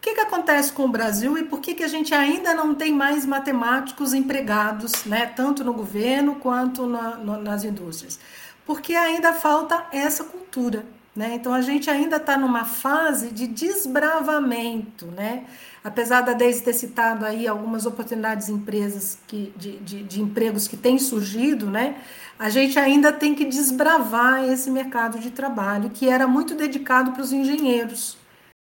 que, que acontece com o Brasil e por que, que a gente ainda não tem mais matemáticos empregados, né, tanto no governo quanto na, no, nas indústrias? Porque ainda falta essa cultura. Né? Então a gente ainda está numa fase de desbravamento, né? Apesar da Deise ter citado aí algumas oportunidades de empresas que, de, de, de empregos que têm surgido, né? A gente ainda tem que desbravar esse mercado de trabalho que era muito dedicado para os engenheiros,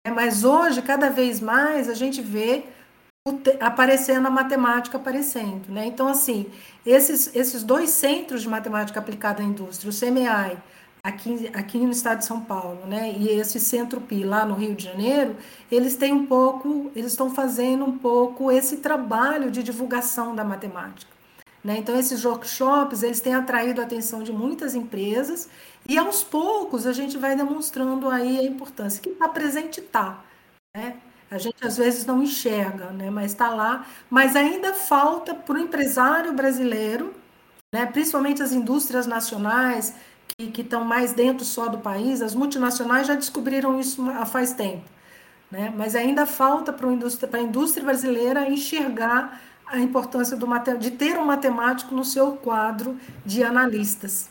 Né? Mas hoje, cada vez mais, a gente vê aparecendo a matemática aparecendo, né? Então, assim, esses, esses dois centros de matemática aplicada à indústria, o CMEI, aqui, aqui no estado de São Paulo, né? E esse Centro PI lá no Rio de Janeiro, eles têm um pouco, eles estão fazendo um pouco esse trabalho de divulgação da matemática. Né? Então, esses workshops, eles têm atraído a atenção de muitas empresas e, aos poucos, a gente vai demonstrando aí a importância. Que está presente, está. Né? A gente, às vezes, não enxerga, né? mas está lá. Mas ainda falta para o empresário brasileiro, né? principalmente as indústrias nacionais, que estão mais dentro só do país, as multinacionais já descobriram isso há faz tempo. Né? Mas ainda falta para a indústria, indústria brasileira enxergar a importância do, de ter um matemático no seu quadro de analistas.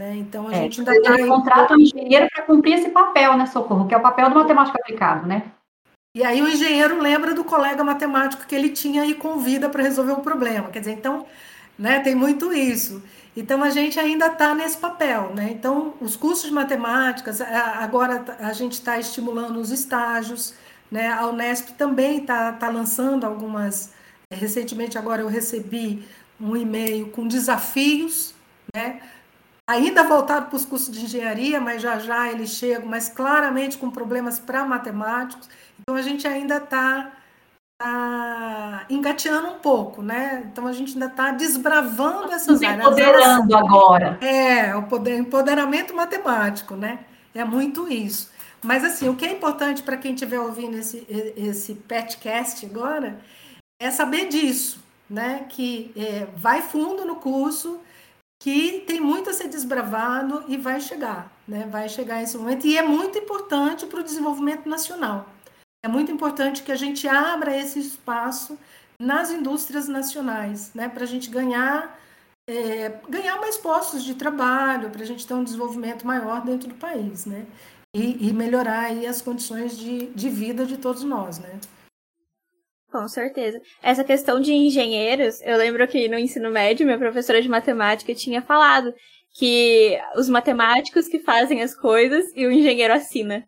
Né? Então, a é, gente ainda está... contrata um engenheiro para cumprir esse papel, né, Socorro? Que é o papel do matemático aplicado, né? E aí o engenheiro lembra do colega matemático que ele tinha e convida para resolver o problema. Quer dizer, então, né, tem muito isso. Então, a gente ainda está nesse papel. Né? Então, os cursos de matemáticas, agora a gente está estimulando os estágios, né? a Unesp também está tá lançando algumas Recentemente, agora eu recebi um e-mail com desafios, né? ainda voltado para os cursos de engenharia, mas já já eles chegam, mas claramente com problemas para matemáticos. Então a gente ainda está tá engateando um pouco, né? Então a gente ainda está desbravando essas áreas. Empoderando agora. É, o poder, empoderamento matemático, né? É muito isso. Mas assim, o que é importante para quem estiver ouvindo esse, esse petcast agora é saber disso, né? Que é, vai fundo no curso, que tem muito a ser desbravado e vai chegar, né? Vai chegar esse momento e é muito importante para o desenvolvimento nacional. É muito importante que a gente abra esse espaço nas indústrias nacionais, né? Para a gente ganhar é, ganhar mais postos de trabalho, para a gente ter um desenvolvimento maior dentro do país, né? E, e melhorar aí as condições de, de vida de todos nós, né? Com certeza. Essa questão de engenheiros, eu lembro que no ensino médio, minha professora de matemática tinha falado que os matemáticos que fazem as coisas e o engenheiro assina.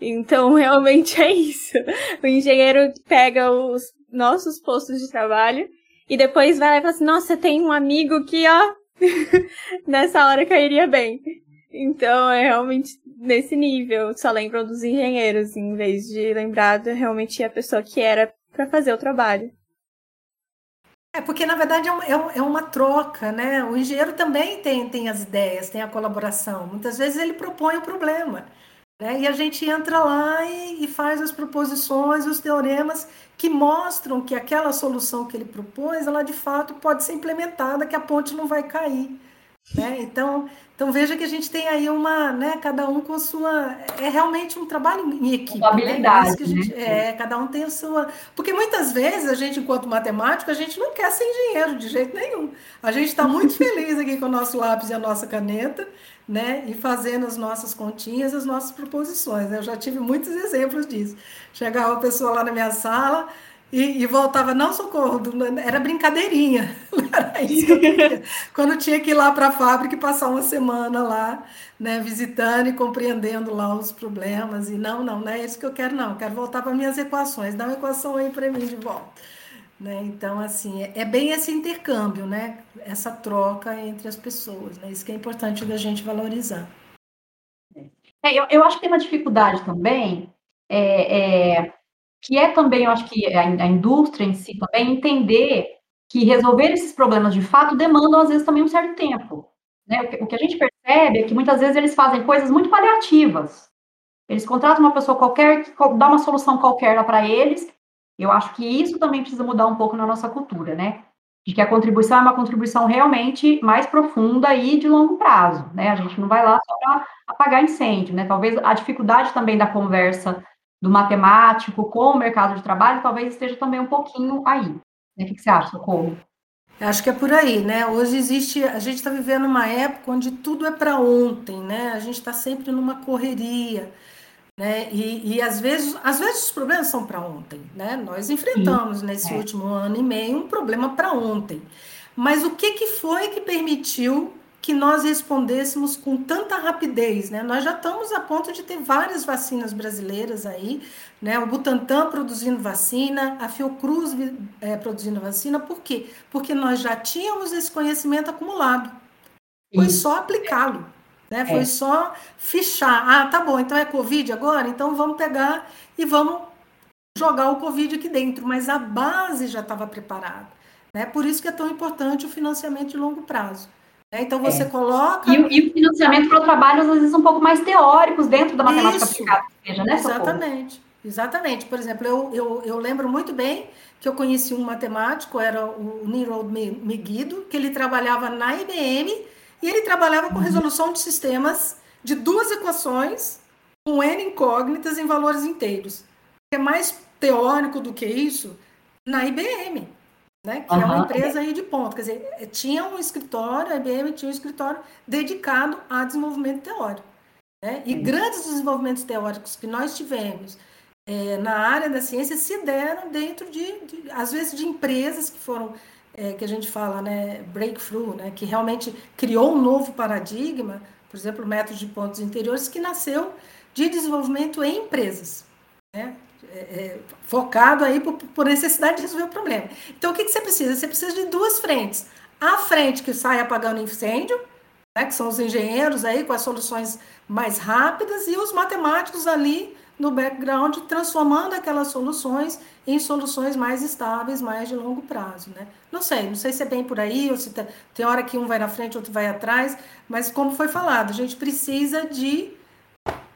Então, (laughs) realmente é isso. O engenheiro pega os nossos postos de trabalho e depois vai lá e fala assim: Nossa, tem um amigo que, ó, (laughs) nessa hora cairia bem. Então, é realmente nesse nível. Só lembram dos engenheiros, em vez de lembrar realmente a pessoa que era para fazer o trabalho. É, porque na verdade é uma, é, é uma, troca, né? O engenheiro também tem, tem as ideias, tem a colaboração. Muitas vezes ele propõe o problema. Né? E a gente entra lá e, e faz as proposições, os teoremas que mostram que aquela solução que ele propôs, ela de fato pode ser implementada, que a ponte não vai cair. Né? Então, então veja que a gente tem aí uma, né, cada um com sua, é realmente um trabalho em equipe. Uma né? habilidade, né? que a gente, né? É, cada um tem a sua, porque muitas vezes a gente, enquanto matemático, a gente não quer ser engenheiro de jeito nenhum. A gente está muito (laughs) feliz aqui com o nosso lápis e a nossa caneta, né, e fazendo as nossas continhas, as nossas proposições. Eu já tive muitos exemplos disso. Chegava uma pessoa lá na minha sala, e, e, voltava, não socorro, era brincadeirinha. (laughs) Era isso Quando tinha que ir lá para a fábrica e passar uma semana lá, né, visitando e compreendendo lá os problemas. E não, não, não é isso que eu quero, não. Eu quero voltar para minhas equações, dá uma equação aí para mim de volta. Né? Então, assim, é, é, bem esse intercâmbio, né? essa troca entre as pessoas. Né? Isso que é importante da gente valorizar. É, eu, eu acho que tem uma dificuldade também. É, é que é também, eu acho que a, a indústria em si também entender que resolver esses problemas de fato demandam, às vezes, também um certo tempo. Né? O, que, o que a gente percebe é que muitas vezes eles fazem coisas muito paliativas. Eles contratam uma pessoa qualquer que dá uma solução qualquer lá para eles. Eu acho que isso também precisa mudar um pouco na nossa cultura, né? De que a contribuição é uma contribuição realmente mais profunda e de longo prazo, né? A gente não vai lá só para apagar incêndio, né? Talvez a dificuldade também da conversa do matemático com o mercado de trabalho, talvez esteja também um pouquinho aí. Né? O que você acha, Socorro? Acho que é por aí, né? Hoje existe, a gente está vivendo uma época onde tudo é para ontem, né? A gente está sempre numa correria, né? E, e, às vezes, às vezes os problemas são para ontem, né? Nós enfrentamos Sim. nesse é. último ano e meio um problema para ontem. Mas o que, que foi que permitiu que nós respondêssemos com tanta rapidez, né? Nós já estamos a ponto de ter várias vacinas brasileiras aí, né? O Butantan produzindo vacina, a Fiocruz é, produzindo vacina, por quê? Porque nós já tínhamos esse conhecimento acumulado. Foi Isso. só aplicá-lo, né? É. Foi só fichar. Ah, tá bom, então é Covid agora? Então vamos pegar e vamos jogar o Covid aqui dentro, mas a base já estava preparada. Né? Por isso que é tão importante o financiamento de longo prazo. Né? Então você é. coloca. E, e, o financiamento para trabalhos, às vezes, um pouco mais teóricos dentro da matemática Isso. aplicada, seja, né? Exatamente. Exatamente. Por exemplo, eu, eu, eu lembro muito bem que eu conheci um matemático, era o Niro Meguido, que ele trabalhava na IBM e ele trabalhava com resolução de sistemas de duas equações com N incógnitas em valores inteiros. É mais teórico do que isso na IBM né? Que uhum. é uma empresa aí de ponta. Quer dizer, tinha um escritório, a IBM tinha um escritório dedicado a desenvolvimento teórico. Né? E grandes desenvolvimentos teóricos que nós tivemos é, na área da ciência se deram dentro de, de às vezes, de empresas que foram, é, que a gente fala, né, breakthrough, né? Que realmente criou um novo paradigma, por exemplo, o método de pontos interiores, que nasceu de desenvolvimento em empresas. Né? É, é, focado aí por, por, necessidade de resolver o problema. Então, o que, que você precisa? Você precisa de duas frentes. A frente que sai apagando incêndio, né, que são os engenheiros aí com as soluções mais rápidas, e os matemáticos ali no background, transformando aquelas soluções em soluções mais estáveis, mais de longo prazo, né? Não sei, não sei se é bem por aí, ou se tá, tem hora que um vai na frente, outro vai atrás, mas como foi falado, a gente precisa de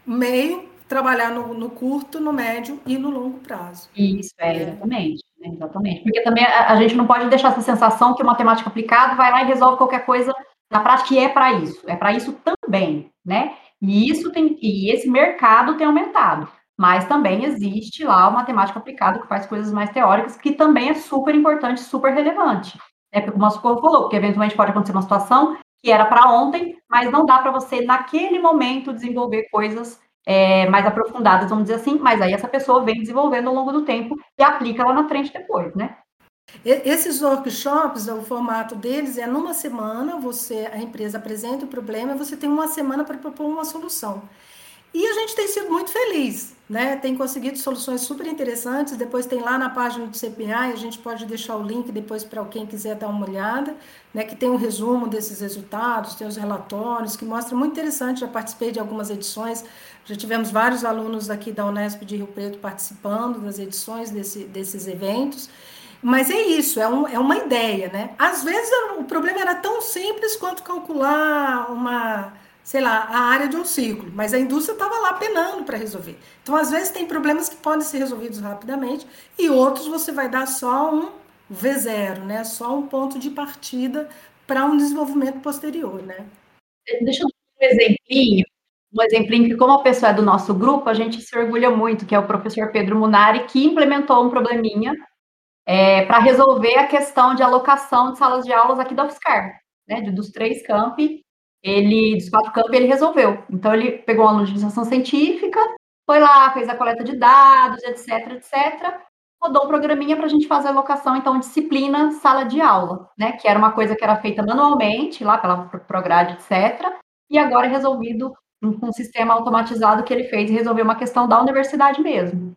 meio trabalhar no, no, curto, no médio e no longo prazo. Isso, é, exatamente. É, exatamente. Porque também a, a, gente não pode deixar essa sensação que o matemática aplicado vai lá e resolve qualquer coisa na prática, e é para isso. É para isso também, né? E isso tem, e esse mercado tem aumentado. Mas também existe lá o matemático aplicado que faz coisas mais teóricas, que também é super importante, super relevante. É como a Socorro falou, porque eventualmente pode acontecer uma situação que era para ontem, mas não dá para você, naquele momento, desenvolver coisas é, mais aprofundadas, vamos dizer assim, mas aí essa pessoa vem desenvolvendo ao longo do tempo e aplica lá na frente depois, né? Esses workshops, o formato deles é numa semana, você, a empresa apresenta o problema, você tem uma semana para propor uma solução. E a gente tem sido muito feliz, né? Tem conseguido soluções super interessantes. Depois tem lá na página do CPA, a gente pode deixar o link depois para quem quiser dar uma olhada, né? Que tem um resumo desses resultados, tem os relatórios, que mostra muito interessante. Já participei de algumas edições, já tivemos vários alunos aqui da Unesp de Rio Preto participando das edições desse, desses eventos. Mas é isso, é, um, é uma ideia, né? Às vezes o problema era tão simples quanto calcular uma sei lá, a área de um ciclo, mas a indústria estava lá penando para resolver. Então, às vezes, tem problemas que podem ser resolvidos rapidamente e outros você vai dar só um V0, né? Só um ponto de partida para um desenvolvimento posterior, né? Deixa eu dar um exemplinho, um exemplinho que, como a pessoa é do nosso grupo, a gente se orgulha muito, que é o professor Pedro Munari, que implementou um probleminha é, para resolver a questão de alocação de salas de aulas aqui da UFSCar, né? Dos três campi ele, dos quatro campos, ele resolveu. Então, ele pegou uma iniciação científica, foi lá, fez a coleta de dados, etc, etc, rodou um programinha para a gente fazer a alocação, então, disciplina, sala de aula, né, que era uma coisa que era feita manualmente, lá pela Prograde, etc, e agora é resolvido um sistema automatizado que ele fez e resolveu uma questão da universidade mesmo.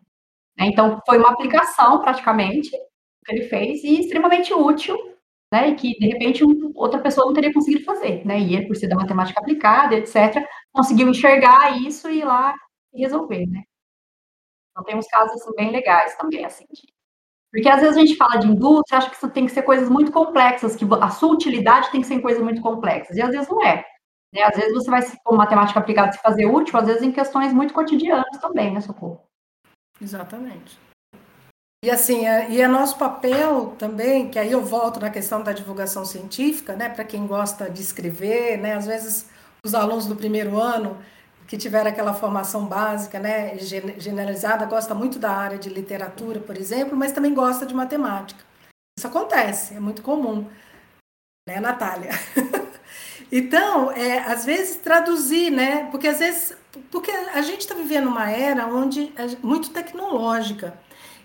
Né? Então, foi uma aplicação, praticamente, que ele fez, e extremamente útil né, e que, de repente, um, outra pessoa não teria conseguido fazer, né, e ele, por ser da matemática aplicada, etc., conseguiu enxergar isso e ir lá e resolver, né. Então, tem uns casos, assim, bem legais também, assim, de... porque às vezes a gente fala de indústria, acha que isso tem que ser coisas muito complexas, que a sua utilidade tem que ser em coisas muito complexas, e às vezes não é. Né? Às vezes você vai, com matemática aplicada, se fazer útil, às vezes em questões muito cotidianas também, né, Socorro? Exatamente. E assim, é, e é nosso papel também, que aí eu volto na questão da divulgação científica, né, para quem gosta de escrever, né, às vezes os alunos do primeiro ano que tiveram aquela formação básica, né, generalizada, gosta muito da área de literatura, por exemplo, mas também gosta de matemática. Isso acontece, é muito comum, né, Natália? (laughs) então, é, às vezes traduzir, né, porque às vezes, porque a gente está vivendo uma era onde é muito tecnológica.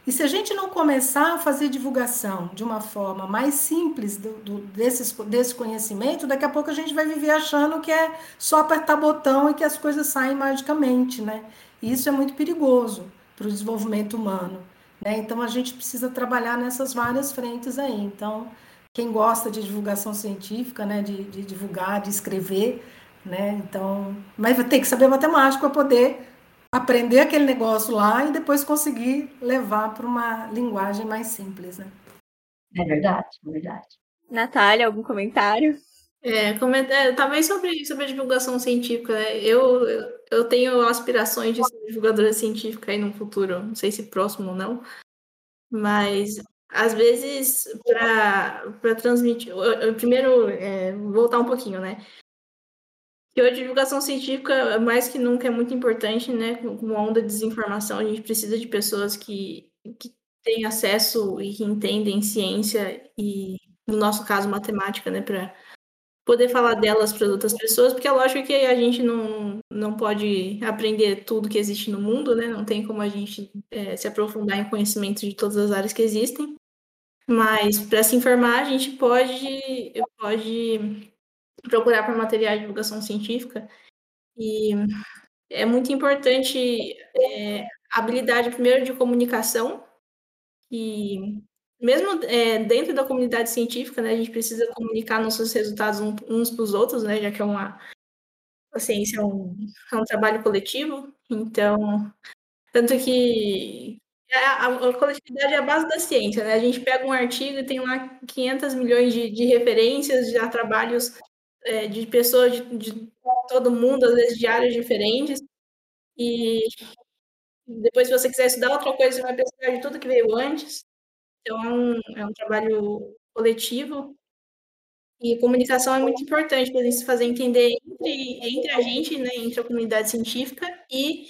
E se a gente não começar a fazer divulgação de uma forma mais simples do, do, desses, desse conhecimento, daqui a pouco a gente vai viver achando que é só apertar botão e que as coisas saem magicamente, né? E isso é muito perigoso para o desenvolvimento humano. Né? Então a gente precisa trabalhar nessas várias frentes aí. Então, quem gosta de divulgação científica, né, de, de divulgar, de escrever, né? Então, mas vai ter que saber matemática para poder aprender aquele negócio lá e depois conseguir levar para uma linguagem mais simples, né? É verdade, é verdade. Natália, algum comentário? É, é, talvez sobre, sobre a divulgação científica, né? Eu, eu tenho aspirações de ser divulgadora científica aí no futuro, não sei se próximo ou não, mas às vezes para transmitir. Primeiro, é, voltar um pouquinho, né? Que a divulgação científica, mais que nunca, é muito importante, né? Com uma onda de desinformação, a gente precisa de pessoas que, que têm acesso e que entendem ciência e, no nosso caso, matemática, né? Para poder falar delas para outras pessoas, porque é lógico que a gente não, não pode aprender tudo que existe no mundo, né? Não tem como a gente é, se aprofundar em conhecimento de todas as áreas que existem. Mas para se informar, a gente pode, pode procurar por material de divulgação científica. E é muito importante é, a habilidade, primeiro, de comunicação, e mesmo é, dentro da comunidade científica, né, a gente precisa comunicar nossos resultados uns para os outros, né, já que é uma a ciência é um, é um trabalho coletivo. Então, tanto que a, a, coletividade é a base da ciência, né? A gente pega um artigo e tem lá 500 milhões de, de referências a trabalhos é, de pessoas de, de todo mundo, às vezes de áreas diferentes. E depois, se você quiser estudar outra coisa, você vai precisar de tudo que veio antes. Então, é um, é um trabalho coletivo. E comunicação é muito importante para a gente fazer entender entre, entre a gente, né, entre a comunidade científica e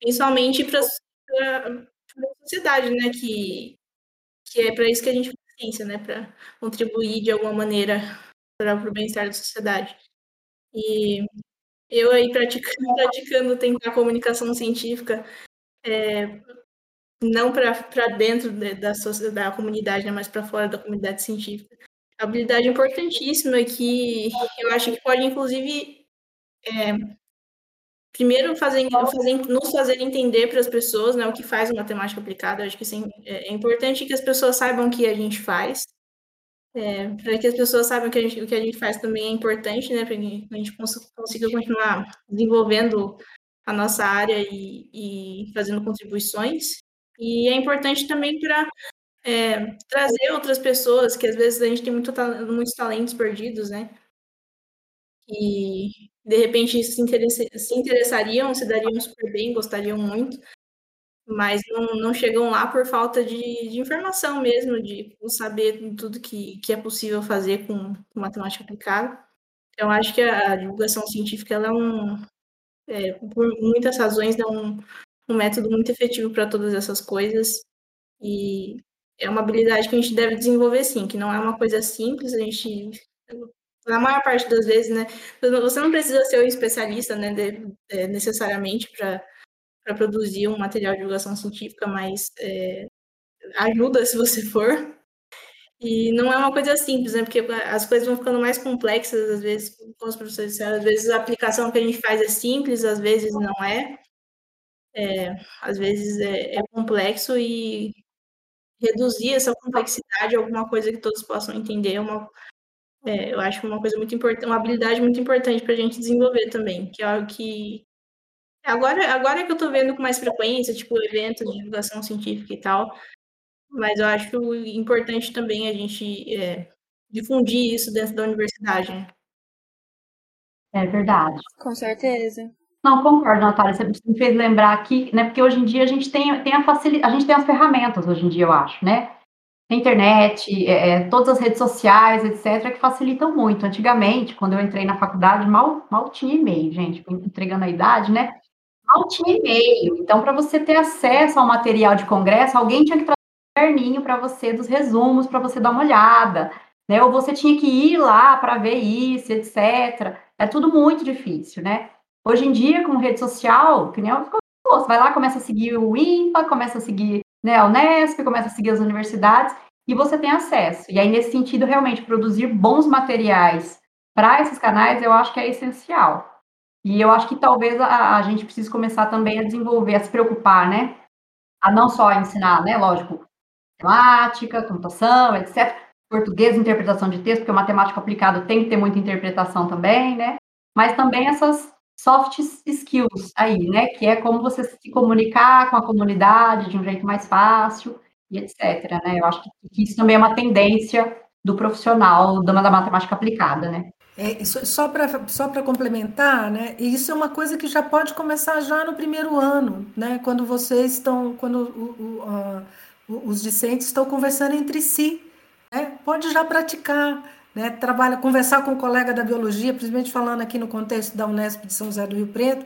principalmente para a sociedade, né, que, que é para isso que a gente faz ciência, né, para contribuir de alguma maneira para o bem-estar da sociedade. E eu aí praticando, (laughs) praticando tentar comunicação científica, é, não para dentro da, da comunidade, né, mas para fora da comunidade científica. Habilidade importantíssima que eu acho que pode, inclusive, é, primeiro fazer, fazer, nos fazer entender para as pessoas né, o que faz matemática aplicada. Acho que assim, é, é importante que as pessoas saibam o que a gente faz. É, para que as pessoas saibam que a gente, o que a gente faz também é importante, né, para que a gente consiga continuar desenvolvendo a nossa área e, e fazendo contribuições. E é importante também para é, trazer outras pessoas, que às vezes a gente tem muito, muitos talentos perdidos, né? E de repente se, se interessariam, se dariam super bem, gostariam muito, mas não, não chegam lá por falta de, de informação mesmo, de saber tudo que, que é possível fazer com, com matemática aplicada. Então, acho que a divulgação científica ela é um, é, por muitas razões, é um, um método muito efetivo para todas essas coisas e é uma habilidade que a gente deve desenvolver sim, que não é uma coisa simples, a gente na maior parte das vezes, né, você não precisa ser um especialista, né, de, é, necessariamente para produzir um material de divulgação científica, mas é, ajuda se você for. E não é uma coisa simples, né, porque as coisas vão ficando mais complexas, às vezes, como os professores disseram, às vezes a aplicação que a gente faz é simples, às vezes não é. É, às vezes é, é, complexo e reduzir essa complexidade a alguma coisa que todos possam entender é uma, é, eu acho uma coisa muito importante, uma habilidade muito importante para a gente desenvolver também, que é algo que agora, agora é que eu estou vendo com mais frequência, tipo eventos de divulgação científica e tal, mas eu acho importante também a gente é, difundir isso dentro da universidade. Né? É verdade. Com certeza. Não, concordo, Natália. Você me fez lembrar aqui, né? Porque hoje em dia a gente tem, tem a facilidade, a gente tem as ferramentas hoje em dia, eu acho, né? Internet, é, é, todas as redes sociais, etc., que facilitam muito. Antigamente, quando eu entrei na faculdade, mal, mal tinha e-mail, gente, entregando a idade, né? Mal tinha e-mail. Então, para você ter acesso ao material de congresso, alguém tinha que trazer um caderninho para você dos resumos, para você dar uma olhada, né? Ou você tinha que ir lá para ver isso, etc. É tudo muito difícil, né? Hoje em dia, com rede social, que nem você vai lá, começa a seguir o IMPA, começa a seguir né, a Unesp, começa a seguir as universidades, e você tem acesso. E aí, nesse sentido, realmente, produzir bons materiais para esses canais, eu acho que é essencial. E eu acho que talvez a, a, gente precise começar também a desenvolver, a se preocupar, né? A não só ensinar, né? Lógico, matemática, computação, etc. Português, interpretação de texto, porque o matemático aplicado tem que ter muita interpretação também, né? Mas também essas soft skills aí, né? Que é como você se comunicar com a comunidade de um jeito mais fácil e etc. Né? Eu acho que isso também é uma tendência do profissional da matemática aplicada, né? É, só para só complementar, né? Isso é uma coisa que já pode começar já no primeiro ano, né? Quando vocês estão, quando o, o, uh, os discentes estão conversando entre si, né? Pode já praticar, né? Trabalha, conversar com o colega da biologia, principalmente falando aqui no contexto da Unesp de São José do Rio Preto,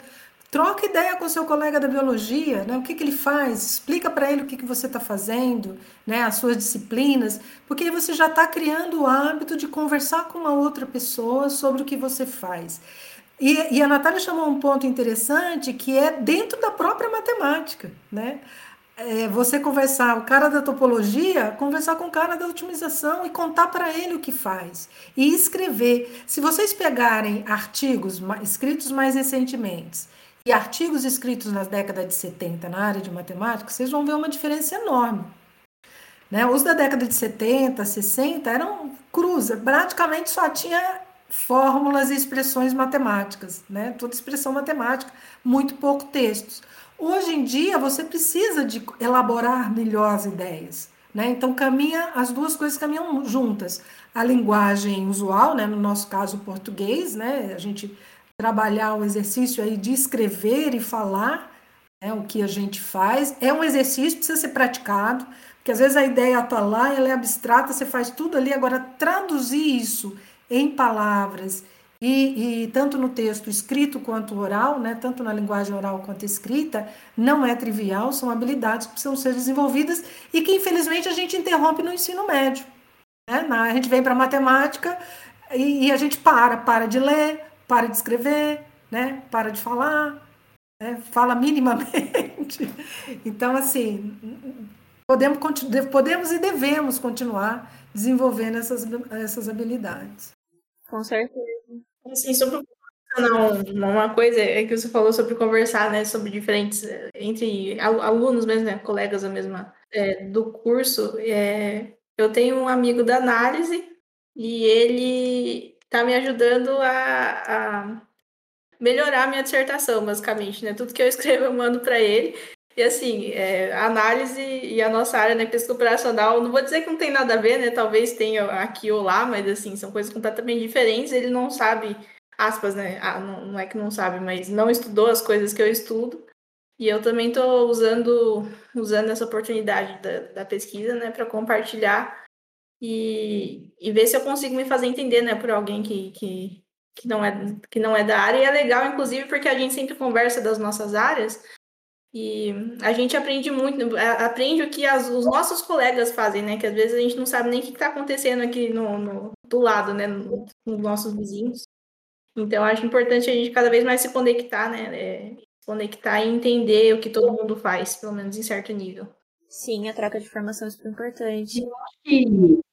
Troca ideia com seu colega da biologia, né? o que, que ele faz, explica para ele o que, que você está fazendo, né? as suas disciplinas, porque aí você já está criando o hábito de conversar com uma outra pessoa sobre o que você faz. E, e, a Natália chamou um ponto interessante que é dentro da própria matemática. Né? É você conversar, o cara da topologia, conversar com o cara da otimização e contar para ele o que faz. E escrever. Se vocês pegarem artigos escritos mais recentemente, e artigos escritos nas décadas de 70 na área de matemática, vocês vão ver uma diferença enorme. Né? Os da década de 70, 60 eram cruzes, praticamente só tinha fórmulas e expressões matemáticas, né? toda expressão matemática, muito pouco textos. Hoje em dia você precisa de elaborar melhor as ideias. Né? Então caminha, as duas coisas caminham juntas. A linguagem usual, né? no nosso caso o português, né? a gente trabalhar o exercício aí de escrever e falar né, o que a gente faz. É um exercício, precisa ser praticado, porque às vezes a ideia está lá, ela é abstrata, você faz tudo ali, agora traduzir isso em palavras e, e, tanto no texto escrito quanto oral, né, tanto na linguagem oral quanto escrita, não é trivial, são habilidades que precisam ser desenvolvidas e que infelizmente a gente interrompe no ensino médio. Né? A gente vem para matemática e, e a gente para, para de ler, para de escrever, né? para de falar, né? fala minimamente. (laughs) Então, assim, podemos, podemos e devemos continuar desenvolvendo essas, essas habilidades. Com certeza. Assim, sobre não, uma coisa é que você falou sobre conversar, né, sobre diferentes entre alunos mesmo, né, colegas da mesma é, do curso. É, eu tenho um amigo da análise e ele está me ajudando a, a melhorar a minha dissertação, basicamente, né? Tudo que eu (laughs) escrevo eu mando para ele. E assim, é, a análise e a nossa área, né, pesquisa operacional, não vou dizer que não tem nada a ver, né? Talvez tenha aqui ou lá, mas assim, são coisas completamente diferentes. Ele não sabe, aspas, né? Ah, não, não é que não sabe, mas não estudou as coisas que eu estudo. E eu também estou usando, usando essa oportunidade da, da pesquisa, né, para compartilhar e, e ver se eu consigo me fazer entender, né, por alguém que, que, que, não é, que não é da área. E é legal, inclusive, porque a gente sempre conversa das nossas áreas e a gente aprende muito, aprende o que as, os nossos colegas fazem, né, que às vezes a gente não sabe nem o que está acontecendo aqui no, no, do lado, né, nos nossos vizinhos. Então, acho importante a gente cada vez mais se conectar, né, é, se conectar e entender o que todo mundo faz, pelo menos em certo nível. Sim, a troca de informação é super importante. Eu acho que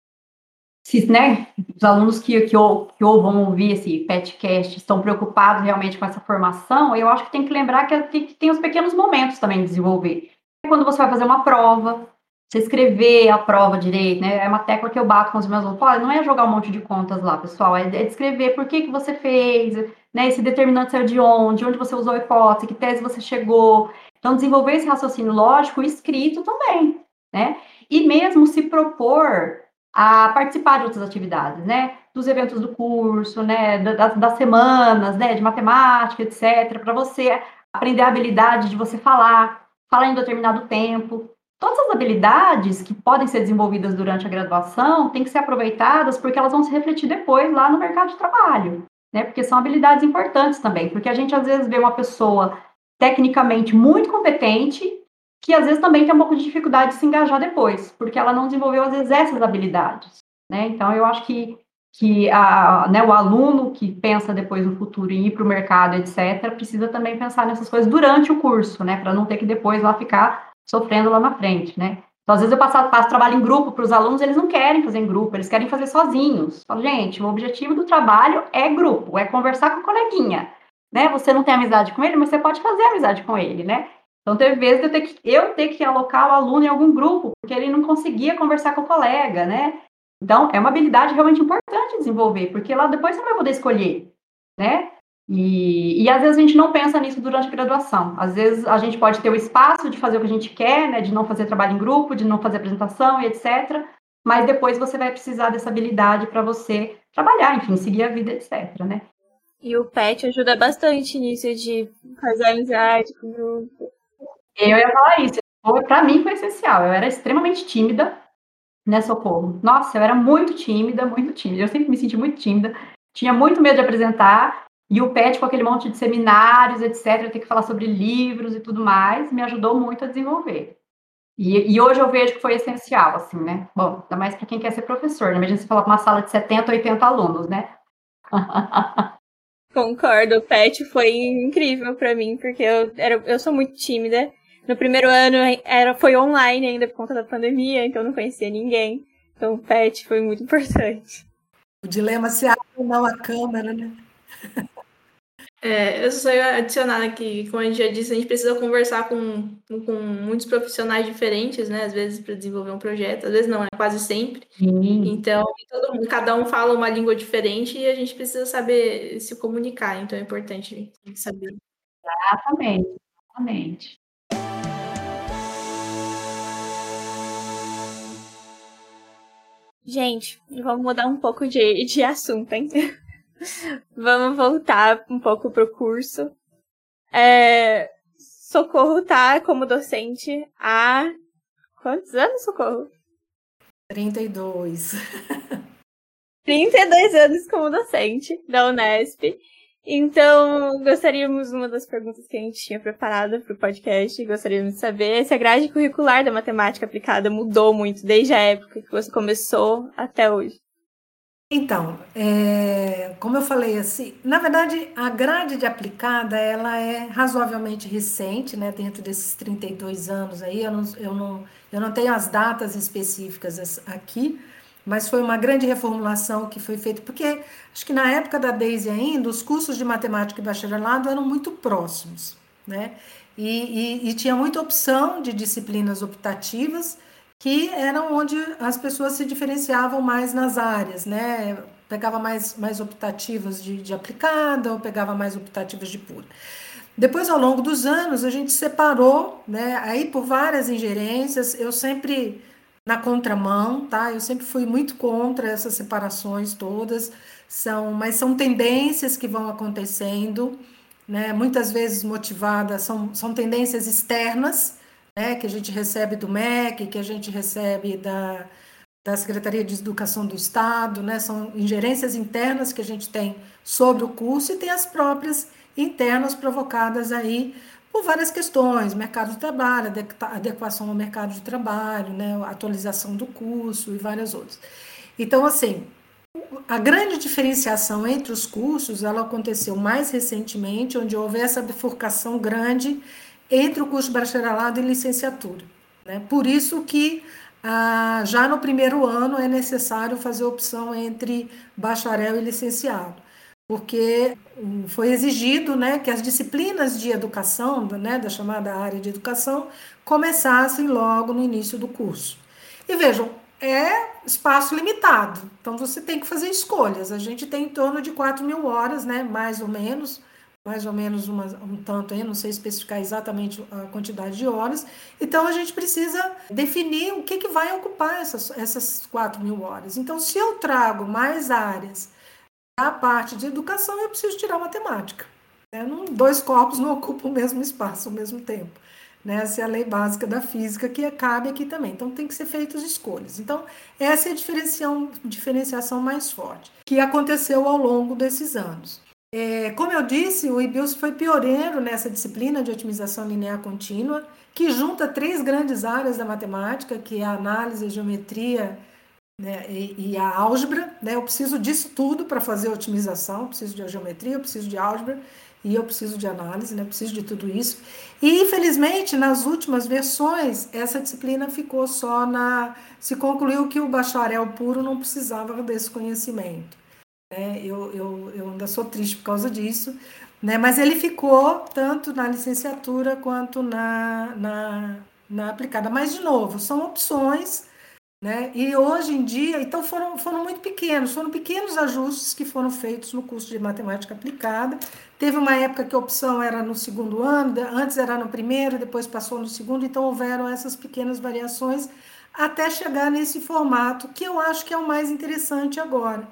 se né, os alunos que, que, que vão ouvir esse podcast estão preocupados realmente com essa formação, eu acho que tem que lembrar que, que tem os pequenos momentos também de desenvolver. Quando você vai fazer uma prova, você escrever a prova direito, né? É uma tecla que eu bato com os meus alunos. Olha, não é jogar um monte de contas lá, pessoal, é, é descrever por que, que você fez, né? Esse determinante saiu de onde, onde você usou a hipótese, que tese você chegou. Então, desenvolver esse raciocínio lógico escrito também, né? E mesmo se propor a participar de outras atividades, né? Dos eventos do curso, né? Das, das semanas, né? De matemática, etc. Para você aprender a habilidade de você falar, falar em determinado tempo. Todas as habilidades que podem ser desenvolvidas durante a graduação têm que ser aproveitadas porque elas vão se refletir depois lá no mercado de trabalho, né? Porque são habilidades importantes também, porque a gente às vezes vê uma pessoa tecnicamente muito competente que às vezes também tem um pouco de dificuldade de se engajar depois, porque ela não desenvolveu às vezes essas habilidades, né? Então eu acho que que a, né, o aluno que pensa depois no futuro em ir para o mercado, etc., precisa também pensar nessas coisas durante o curso, né? Para não ter que depois lá ficar sofrendo lá na frente, né? Então, às vezes eu passo, passo trabalho em grupo para os alunos, eles não querem fazer em grupo, eles querem fazer sozinhos. Falo, gente, o objetivo do trabalho é grupo, é conversar com o coleguinha, né? Você não tem amizade com ele, mas você pode fazer amizade com ele, né? Então, teve vezes eu ter que, eu ter que alocar o aluno em algum grupo, porque ele não conseguia conversar com o colega, né? Então, é uma habilidade realmente importante desenvolver, porque lá depois você vai poder escolher, né? E, e às vezes a gente não pensa nisso durante a graduação. Às vezes a gente pode ter o espaço de fazer o que a gente quer, né? De não fazer trabalho em grupo, de não fazer apresentação e etc. Mas depois você vai precisar dessa habilidade para você trabalhar, enfim, seguir a vida, etc, né? E o PET ajuda bastante nisso de fazer amizade com o grupo. Eu ia falar isso. Para mim foi essencial. Eu era extremamente tímida, né, Socorro? Nossa, eu era muito tímida, muito tímida. Eu sempre me senti muito tímida. Tinha muito medo de apresentar. E o PET, com aquele monte de seminários, etc., ter que falar sobre livros e tudo mais, me ajudou muito a desenvolver. E, e, hoje eu vejo que foi essencial, assim, né? Bom, ainda mais para quem quer ser professor, né? Imagina você falar para uma sala de 70, 80 alunos, né? (laughs) Concordo, o PET foi incrível para mim, porque eu, era, eu sou muito tímida. No primeiro ano era, foi online ainda por conta da pandemia, então não conhecia ninguém. Então o PET foi muito (laughs) importante. O dilema se abre ou não a câmera, né? (laughs) É, eu só ia adicionar aqui, como a gente já disse, a gente precisa conversar com, com muitos profissionais diferentes, né? Às vezes para desenvolver um projeto, às vezes não, é quase sempre. Sim. Então, todo mundo, cada um fala uma língua diferente e a gente precisa saber se comunicar, então é importante saber. Exatamente, exatamente. Gente, vamos mudar um pouco de, de assunto, hein? (laughs) vamos voltar um pouco pro curso. É, Socorro tá como docente há quantos anos, Socorro? 32. 32 (laughs) anos como docente da Unesp. Então, gostaríamos, uma das perguntas que a gente tinha preparado para o podcast, gostaríamos de saber se a grade curricular da matemática aplicada mudou muito desde a época que você começou até hoje. Então, é, como eu falei assim, na verdade a grade de aplicada ela é razoavelmente recente, né? Dentro desses 32 anos aí, eu não, eu não, eu não tenho as datas específicas aqui, mas foi uma grande reformulação que foi feita, porque acho que na época da Daisy ainda, os cursos de matemática e bacharelado eram muito próximos, né? E, e, e tinha muita opção de disciplinas optativas, que eram onde as pessoas se diferenciavam mais nas áreas, né? Pegava mais, mais optativas de, de aplicada ou pegava mais optativas de pura. Depois, ao longo dos anos, a gente separou, né? Aí, por várias ingerências, eu sempre na contramão, tá? Eu sempre fui muito contra essas separações todas, são, mas são tendências que vão acontecendo, né? Muitas vezes motivadas, são, são tendências externas, né? Que a gente recebe do MEC, que a gente recebe da, da Secretaria de Educação do Estado, né? São ingerências internas que a gente tem sobre o curso e tem as próprias internas provocadas aí por várias questões, mercado de trabalho, adequação ao mercado de trabalho, né, atualização do curso e várias outras. Então, assim, a grande diferenciação entre os cursos, ela aconteceu mais recentemente, onde houve essa bifurcação grande entre o curso bacharelado e licenciatura. Né? Por isso que ah, já no primeiro ano é necessário fazer opção entre bacharel e licenciado porque foi exigido né, que as disciplinas de educação, né, da chamada área de educação, começassem logo no início do curso. E vejam, é espaço limitado, então você tem que fazer escolhas. A gente tem em torno de 4 mil horas, né, mais ou menos, mais ou menos uma, um tanto aí, não sei especificar exatamente a quantidade de horas. Então a gente precisa definir o que, que vai ocupar essas, essas 4 mil horas. Então, se eu trago mais áreas a parte de educação, eu preciso tirar matemática. Né? Não, dois corpos não (laughs) ocupam o mesmo espaço ao mesmo tempo. Né? Essa é a lei básica da física que cabe aqui também. Então, tem que ser feitas escolhas. Então, essa é a diferenciação, diferenciação mais forte que aconteceu ao longo desses anos. É, como eu disse, o IBIUS foi pioneiro nessa disciplina de otimização linear contínua, que junta três grandes áreas da matemática, que é a análise, a geometria né, e, e, a álgebra, né, eu preciso disso tudo para fazer otimização, eu preciso de geometria, eu preciso de álgebra e eu preciso de análise, né, eu preciso de tudo isso. E infelizmente nas últimas versões essa disciplina ficou só na, se concluiu que o bacharel puro não precisava desse conhecimento. Né, eu, eu, eu ainda sou triste por causa disso, né, mas ele ficou tanto na licenciatura quanto na, na, na aplicada. Mas de novo, são opções né? E hoje em dia, então foram, foram muito pequenos, foram pequenos ajustes que foram feitos no curso de matemática aplicada. Teve uma época que a opção era no segundo ano, antes era no primeiro, depois passou no segundo, então houveram essas pequenas variações até chegar nesse formato, que eu acho que é o mais interessante agora.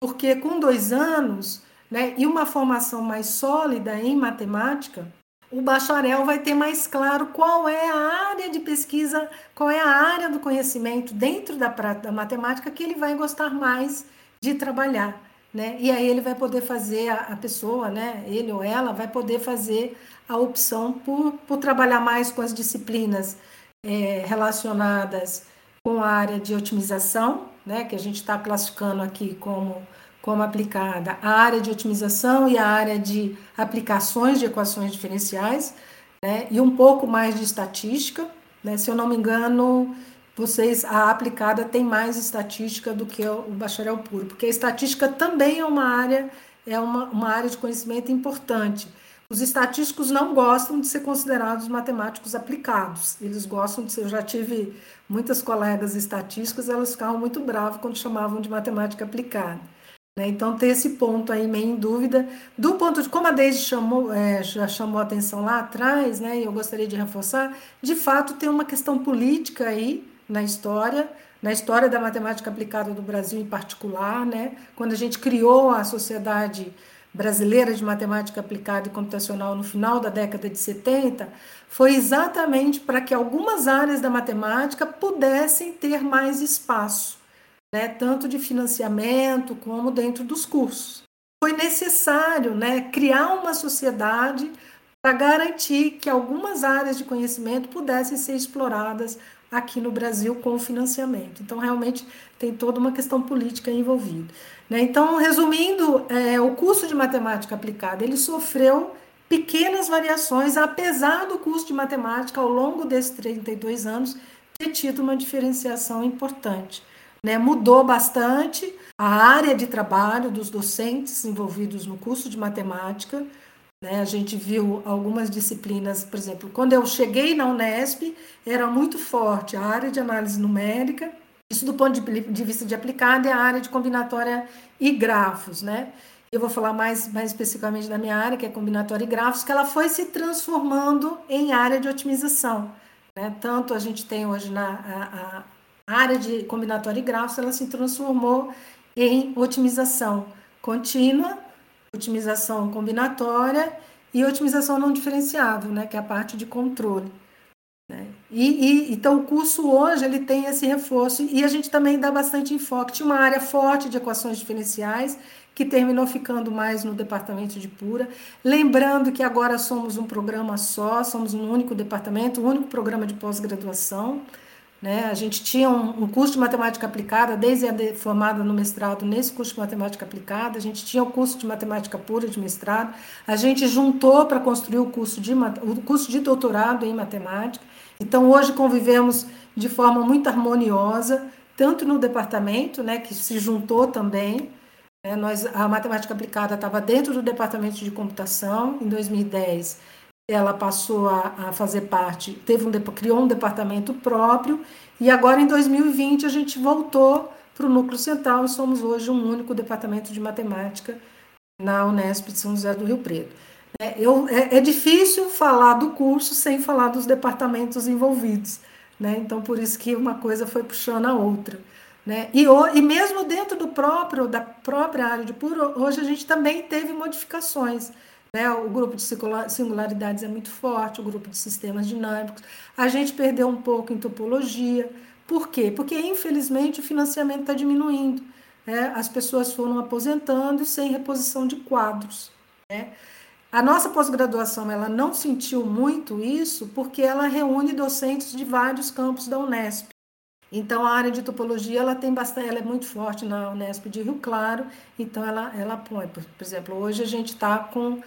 Porque com dois anos né, e uma formação mais sólida em matemática, o bacharel vai ter mais claro qual é a área de pesquisa, qual é a área do conhecimento dentro da, da matemática que ele vai gostar mais de trabalhar. Né? E aí ele vai poder fazer, a, a, pessoa, né, ele ou ela, vai poder fazer a opção por, por trabalhar mais com as disciplinas é, relacionadas com a área de otimização, né, que a gente está classificando aqui como como aplicada a área de otimização e a área de aplicações de equações diferenciais, né, e um pouco mais de estatística. Né, se eu não me engano, vocês, a aplicada tem mais estatística do que o bacharel puro, porque a estatística também é uma área, é uma, uma área de conhecimento importante. Os estatísticos não gostam de ser considerados matemáticos aplicados. Eles gostam de ser. Eu já tive muitas colegas estatísticas, elas ficavam muito bravas quando chamavam de matemática aplicada. Né? Então, ter esse ponto aí meio em dúvida. Do ponto de como a Deise chamou, é, já chamou a atenção lá atrás, né, e eu gostaria de reforçar, de fato tem uma questão política aí na história, na história da matemática aplicada do Brasil em particular, né, quando a gente criou a Sociedade Brasileira de Matemática Aplicada e Computacional no final da década de 70, foi exatamente para que algumas áreas da matemática pudessem ter mais espaço né, tanto de financiamento como dentro dos cursos. Foi necessário né, criar uma sociedade para garantir que algumas áreas de conhecimento pudessem ser exploradas aqui no Brasil com financiamento. Então, realmente, tem toda uma questão política envolvida. Né? Então, resumindo, é, o curso de matemática aplicada, ele sofreu pequenas variações, apesar do curso de matemática, ao longo desses 32 anos, ter tido uma diferenciação importante. Né? Mudou bastante a área de trabalho dos docentes envolvidos no curso de matemática. Né? A gente viu algumas disciplinas, por exemplo, quando eu cheguei na Unesp, era muito forte a área de análise numérica, isso do ponto de vista de aplicada é a área de combinatória e grafos, né? Eu vou falar mais, mais especificamente da minha área, que é combinatória e grafos, que ela foi se transformando em área de otimização. Né? Tanto a gente tem hoje na, a, a, área de combinatória e grafos ela se transformou em otimização contínua, otimização combinatória e otimização não diferenciável, né, que é a parte de controle. Né? E, e, então o curso hoje ele tem esse reforço e a gente também dá bastante enfoque. Tinha uma área forte de equações diferenciais que terminou ficando mais no departamento de pura. Lembrando que agora somos um programa só, somos um único departamento, um único programa de pós-graduação. Né? A gente tinha um, um, curso de matemática aplicada, desde a formada no mestrado nesse curso de matemática aplicada, a gente tinha o curso de matemática pura de mestrado, a gente juntou para construir o curso, de, o curso de doutorado em matemática. Então, hoje convivemos de forma muito harmoniosa, tanto no departamento, né, que se juntou também. Né, nós, a matemática aplicada estava dentro do departamento de computação em 2010 ela passou a, a fazer parte, teve um, criou um departamento próprio, e agora em 2020 a gente voltou para o núcleo central e somos hoje um único departamento de matemática na Unesp de São José do Rio Preto. É, eu, é, é difícil falar do curso sem falar dos departamentos envolvidos, né? então por isso que uma coisa foi puxando a outra. Né? E, e mesmo dentro do próprio da própria área de puro, hoje a gente também teve modificações. Né? O grupo de singularidades é muito forte, o grupo de sistemas dinâmicos. A gente perdeu um pouco em topologia. Por quê? Porque, infelizmente, o financiamento está diminuindo. Né? As pessoas foram aposentando sem reposição de quadros. Né? A nossa pós-graduação ela não sentiu muito isso porque ela reúne docentes de vários campos da Unesp. Então, a área de topologia, ela tem bastante, ela é muito forte na Unesp de Rio Claro, então ela, ela põe, por, por exemplo, hoje a gente está com,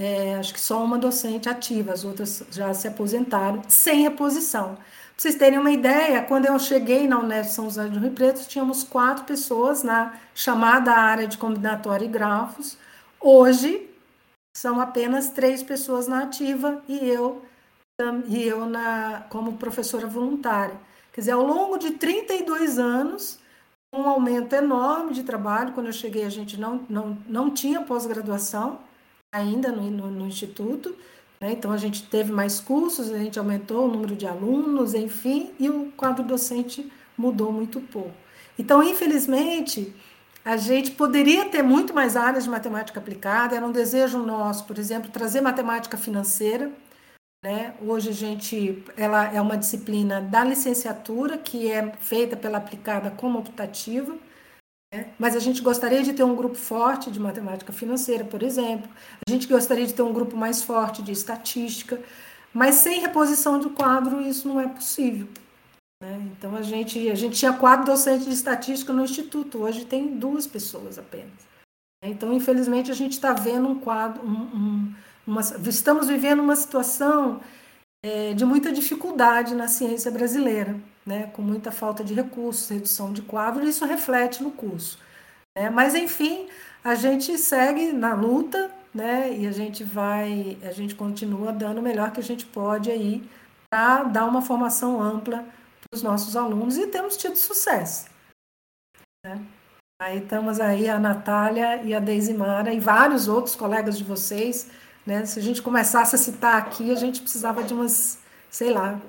é, acho que só uma docente ativa, as outras já se aposentaram, sem reposição. Para vocês terem uma ideia, quando eu cheguei na Unesp São José do Rio Preto, tínhamos quatro pessoas na chamada área de combinatória e grafos. Hoje, são apenas três pessoas na ativa e eu, e eu na, como professora voluntária. Quer dizer, ao longo de 32 anos, um aumento enorme de trabalho. Quando eu cheguei, a gente não, não, não tinha pós-graduação ainda no, no, no Instituto, né? então a gente teve mais cursos, a gente aumentou o número de alunos, enfim, e o quadro docente mudou muito pouco. Então, infelizmente, a gente poderia ter muito mais áreas de matemática aplicada, era um desejo nosso, por exemplo, trazer matemática financeira né? Hoje a gente, ela é uma disciplina da licenciatura que é feita pela aplicada como optativa? Mas a gente gostaria de ter um grupo forte de matemática financeira, por exemplo. A gente gostaria de ter um grupo mais forte de estatística, mas sem reposição do quadro isso não é possível. Né? Então a gente, a gente tinha quatro docentes de estatística no instituto, hoje tem duas pessoas apenas. Então infelizmente a gente está vendo um quadro, um, um uma, estamos vivendo uma situação é, de muita dificuldade na ciência brasileira, né, com muita falta de recursos, redução de quadro, isso reflete no curso. Né? Mas, enfim, a gente segue na luta né, e a gente vai, a gente continua dando o melhor que a gente pode aí para dar uma formação ampla para os nossos alunos e temos tido sucesso. Né? Aí estamos aí a Natália e a Deisimara e vários outros colegas de vocês né? Se a gente começasse a citar aqui, a gente precisava de umas, sei lá,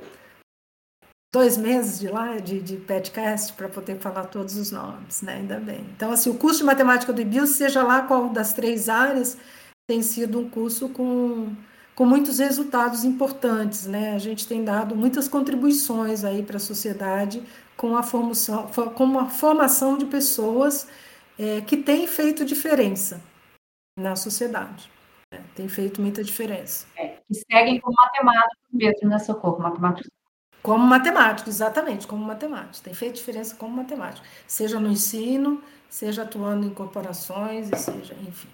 dois meses de lá de, de podcast para poder falar todos os nomes, né? Ainda bem. Então, assim, o curso de matemática do IBIL, seja lá qual das três áreas, tem sido um curso com, com muitos resultados importantes, né? A gente tem dado muitas contribuições aí para a sociedade com a formação, com a formação de pessoas é, que têm feito diferença na sociedade. É, tem feito muita diferença. É, seguem como matemáticos mesmo, né, Socorro? Matemáticos. Como matemático, exatamente, como matemático. Tem feito diferença como matemático. Seja no ensino, seja atuando em corporações, seja, enfim.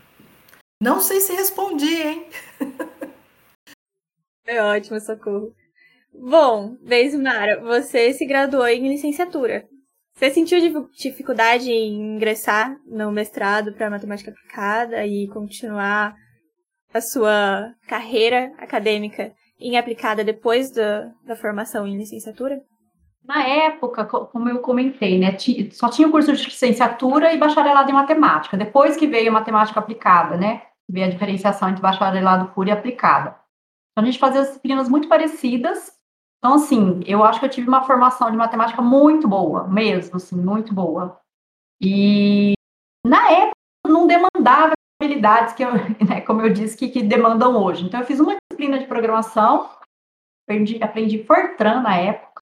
Não sei se respondi, hein? (laughs) É ótimo, socorro. Bom, Beismara, você se graduou em licenciatura. Você sentiu dificuldade em ingressar no mestrado para matemática aplicada e continuar a sua carreira acadêmica em aplicada depois da, da formação em licenciatura? Na época, como eu comentei, né, só tinha o curso de licenciatura e bacharelado em matemática. Depois que veio a matemática aplicada, né, veio a diferenciação entre bacharelado puro e aplicada. Então, a gente fazia disciplinas muito parecidas. Então, assim, eu acho que eu tive uma formação de matemática muito boa, mesmo, assim, muito boa. E na época não demandava habilidades que eu, (laughs) né, como eu disse, que, que, demandam hoje. Então, eu fiz uma disciplina de programação, aprendi, aprendi Fortran na época.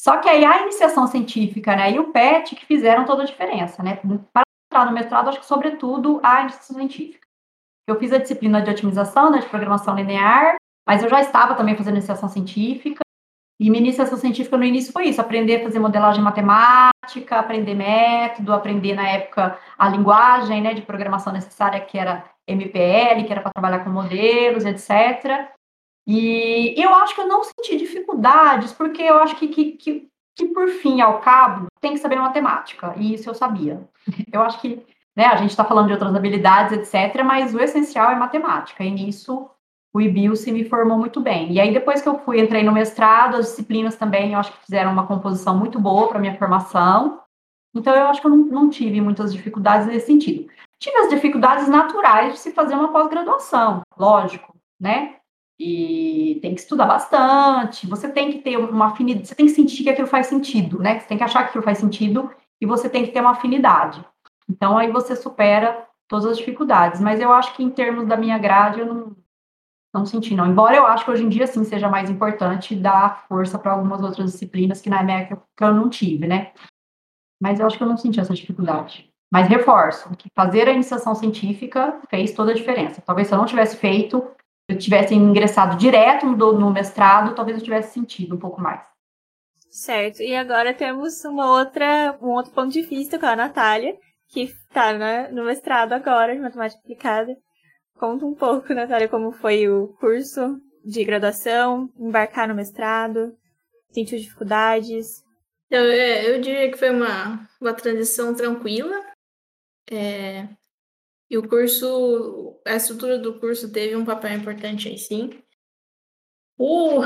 Só que aí a iniciação científica né, e o PET que fizeram toda a diferença. Né? Para entrar no mestrado, acho que sobretudo a iniciação científica. Eu fiz a disciplina de otimização, né, de programação linear, mas eu já estava também fazendo iniciação científica. E minha iniciação científica no início foi isso: aprender a fazer modelagem matemática, aprender método, aprender na época a linguagem né, de programação necessária, que era MPL, que era para trabalhar com modelos, etc. E eu acho que eu não senti dificuldades, porque eu acho que, que, que, que por fim, ao cabo, tem que saber matemática, e isso eu sabia. (laughs) Eu acho que né, a gente está falando de outras habilidades, etc., mas o essencial é matemática, e nisso o IBIL se me formou muito bem. E aí, depois que eu fui, entrei no mestrado, as disciplinas também, eu acho que fizeram uma composição muito boa para minha formação. Então, eu acho que eu não, não, tive muitas dificuldades nesse sentido. Tive as dificuldades naturais de se fazer uma pós-graduação, lógico, né? E tem que estudar bastante, você tem que ter uma afinidade, você tem que sentir que aquilo faz sentido, né? Você tem que achar que aquilo faz sentido e você tem que ter uma afinidade. Então, aí você supera todas as dificuldades. Mas eu acho que, em termos da minha grade, eu não, não senti, não. Embora eu acho que hoje em dia, sim, seja mais importante dar força para algumas outras disciplinas que na época eu não tive, né? Mas eu acho que eu não senti essa dificuldade. Mas reforço que fazer a iniciação científica fez toda a diferença. Talvez se eu não tivesse feito, eu tivesse ingressado direto no, no mestrado, talvez eu tivesse sentido um pouco mais. Certo. E agora temos uma outra, um outro ponto de vista com a Natália, que está né, no mestrado agora de matemática aplicada. Conta um pouco, Natália, como foi o curso de graduação, embarcar no mestrado, sentiu dificuldades? Eu, é, eu diria que foi uma, uma transição tranquila. É, e o curso, a estrutura do curso teve um papel importante aí, sim. O,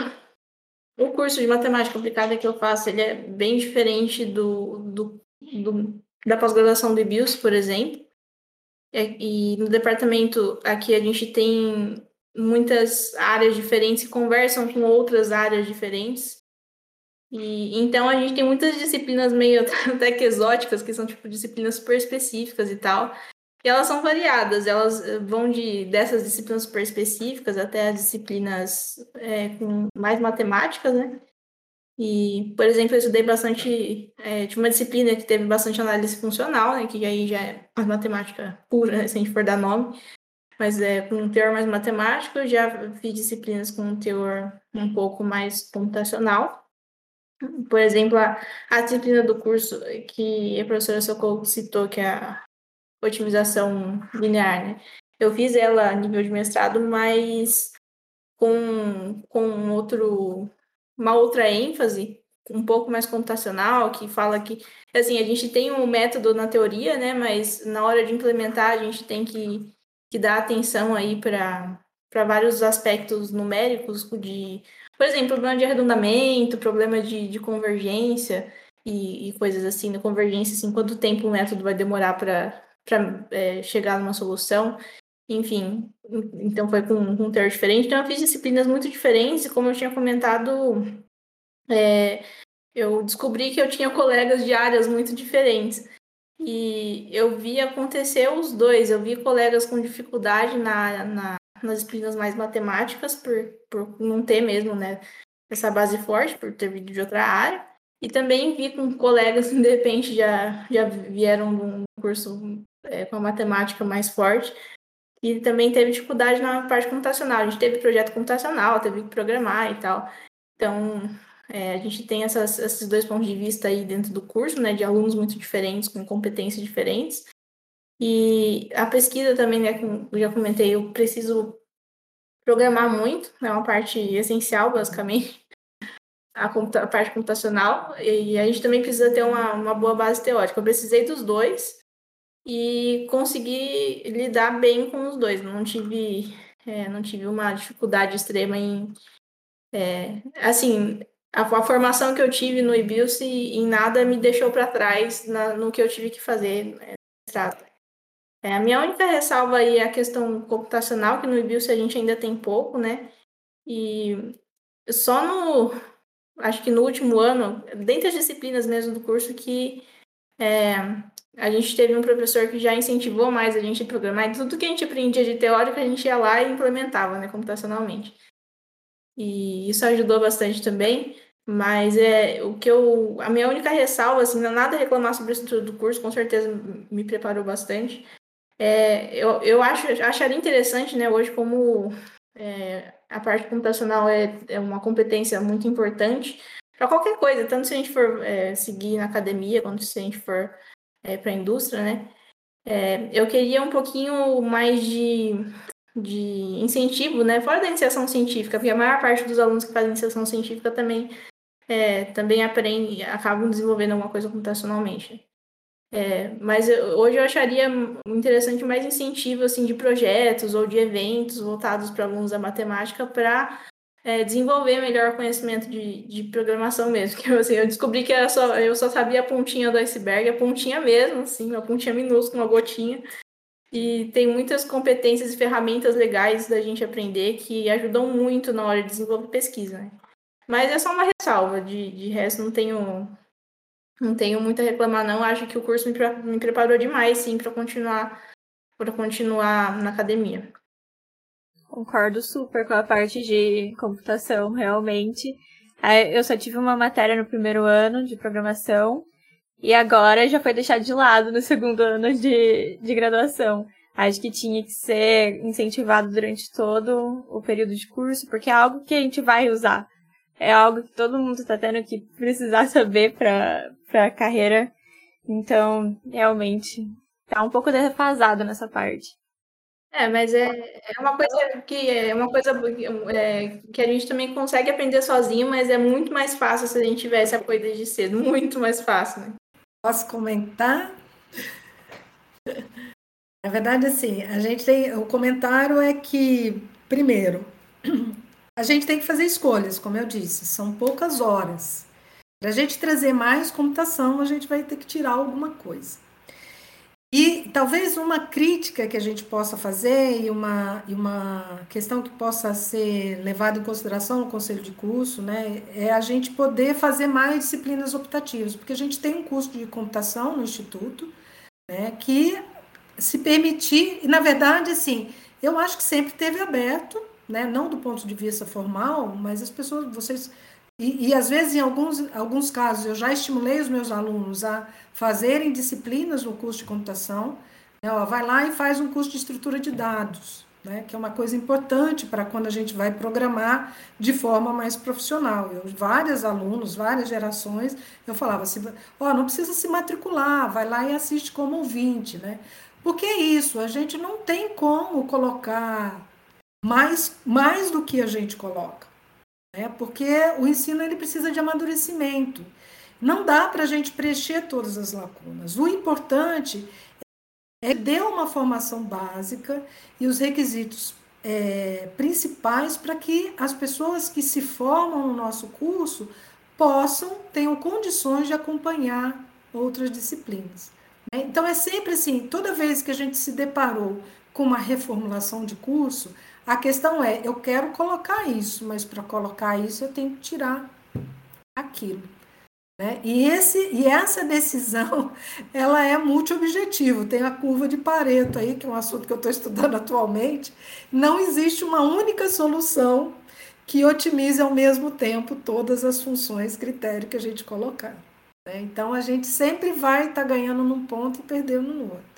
o curso de matemática aplicada que eu faço, ele é bem diferente do, do, do da pós-graduação do IBIUS, por exemplo. E, e no departamento aqui a gente tem muitas áreas diferentes que conversam com outras áreas diferentes. E então a gente tem muitas disciplinas meio (laughs) até que exóticas, que são tipo disciplinas super específicas e tal. E elas são variadas, elas eh, vão de dessas disciplinas super específicas até as disciplinas é, com mais matemáticas, né? E, por exemplo, eu estudei bastante, é, tinha uma disciplina que teve bastante análise funcional, né? Que aí já é mais matemática pura, né, se a gente for dar nome. Mas é com um teor mais matemático, eu já fiz disciplinas com um teor um pouco mais computacional. Por exemplo, a, a disciplina do curso que a professora Socorro citou, que é a otimização linear, né? Eu fiz ela a nível de mestrado, mas com, com outro, uma outra ênfase, um pouco mais computacional, que fala que, assim, a gente tem um método na teoria, né? Mas na hora de implementar, a gente tem que, que dar atenção aí para vários aspectos numéricos de, por exemplo, problema de arredondamento, problema de, de convergência e, e coisas assim, na convergência, assim, quanto tempo o método vai demorar para para é, chegar numa solução. Enfim, então foi com, com um teor diferente. Então eu fiz disciplinas muito diferentes, e como eu tinha comentado, é, eu descobri que eu tinha colegas de áreas muito diferentes. E eu vi acontecer os dois. Eu vi colegas com dificuldade na, na, nas disciplinas mais matemáticas, por, por não ter mesmo né, essa base forte, por ter vindo de outra área. E também vi com colegas que (laughs) de repente já, já vieram de um curso é, com a matemática mais forte. E também teve dificuldade na parte computacional. A gente teve projeto computacional, teve que programar e tal. Então, é, a gente tem essas, esses dois pontos de vista aí dentro do curso, né, de alunos muito diferentes, com competências diferentes. E a pesquisa também, né, já comentei, eu preciso programar muito, é uma parte essencial, basicamente, (laughs) a, a parte computacional. E a gente também precisa ter uma, uma boa base teórica. Eu precisei dos dois, e consegui lidar bem com os dois. Não tive, é, não tive uma dificuldade extrema em. É, assim, a, a, formação que eu tive no IBILS em nada me deixou para trás na, no que eu tive que fazer. Né, é, a minha única ressalva aí é a questão computacional, que no IBILS a gente ainda tem pouco, né? E só no. Acho que no último ano, dentre as disciplinas mesmo do curso, que é, a gente teve um professor que já incentivou mais a gente a programar, e tudo que a gente aprendia de teórico, a gente ia lá e implementava, né, computacionalmente. E isso ajudou bastante também, mas é o que eu. A minha única ressalva, assim, não é nada reclamar sobre a estrutura do curso, com certeza me preparou bastante. É, eu, eu acho, acharia interessante, né, hoje, como é, a parte computacional é, é uma competência muito importante para qualquer coisa, tanto se a gente for é, seguir na academia, quanto se a gente for é, para a indústria, né? É, eu queria um pouquinho mais de, de incentivo, né? Fora da iniciação científica, porque a maior parte dos alunos que fazem iniciação científica também, é, também aprende, acabam desenvolvendo alguma coisa computacionalmente. É, mas eu, hoje eu acharia interessante mais incentivo assim de projetos ou de eventos voltados para alunos da matemática para é, desenvolver melhor conhecimento de, de programação mesmo. (laughs) Que assim, eu descobri que só, eu só sabia a pontinha do iceberg, a pontinha mesmo, assim, uma pontinha minúscula, uma gotinha. E tem muitas competências e ferramentas legais da gente aprender que ajudam muito na hora de desenvolver pesquisa. Né? Mas é só uma ressalva, de, de resto não tenho, não tenho muito a reclamar não. Acho que o curso me, me preparou demais, sim, para continuar, para continuar na academia. Concordo super com a parte de computação, realmente. Eu só tive uma matéria no primeiro ano de programação e agora já foi deixado de lado no segundo ano de, de graduação. Acho que tinha que ser incentivado durante todo o período de curso, porque é algo que a gente vai usar. é algo que todo mundo está tendo que precisar (laughs) saber para a carreira. Então, realmente, tá um pouco defasado nessa parte. É, mas é, é uma coisa que é uma coisa é, que a gente também consegue aprender sozinho, mas é muito mais fácil se a gente tivesse apoio desde cedo, (laughs) muito mais fácil, né? Posso comentar? Na verdade, assim, a gente tem. O comentário é que, primeiro, (clears throat) a gente tem que fazer escolhas, como eu disse, são poucas horas. Para a gente trazer mais computação, a gente vai ter que tirar alguma coisa. E talvez uma crítica que a gente possa fazer e uma, e uma questão que possa ser levada em consideração no conselho de curso, né, é a gente poder fazer mais disciplinas optativas, porque a gente tem um curso de computação no Instituto, né, que se permitir, e na verdade, assim, eu acho que sempre teve aberto, né, não do ponto de vista formal, mas as pessoas, vocês e, e, às vezes, em alguns, alguns casos, eu já estimulei os meus alunos a fazerem disciplinas no curso de computação. Né? Ó, vai lá e faz um curso de estrutura de dados, né? que é uma coisa importante para quando a gente vai programar de forma mais profissional. Eu, vários alunos, várias gerações, eu falava assim: ó, não precisa se matricular, vai lá e assiste como ouvinte. Né? Porque é isso, a gente não tem como colocar mais, mais do que a gente coloca né? porque o ensino ele precisa de amadurecimento. Não dá para a gente preencher todas as lacunas. O importante é ter uma formação básica e os requisitos é, principais para que as pessoas que se formam no nosso curso possam, tenham condições de acompanhar outras disciplinas. Né? Então, é sempre assim: toda vez que a gente se deparou com uma reformulação de curso, a questão é, eu quero colocar isso, mas para colocar isso eu tenho que tirar aquilo. Né? E, esse, e essa decisão, (laughs) ela é multiobjetivo. Tem a curva de Pareto aí, que é um assunto que eu estou estudando (laughs) atualmente. Não existe uma única solução que otimize ao mesmo tempo todas as funções, critério que a gente colocar. Né? Então, a gente sempre vai estar tá ganhando num ponto e perdendo no outro.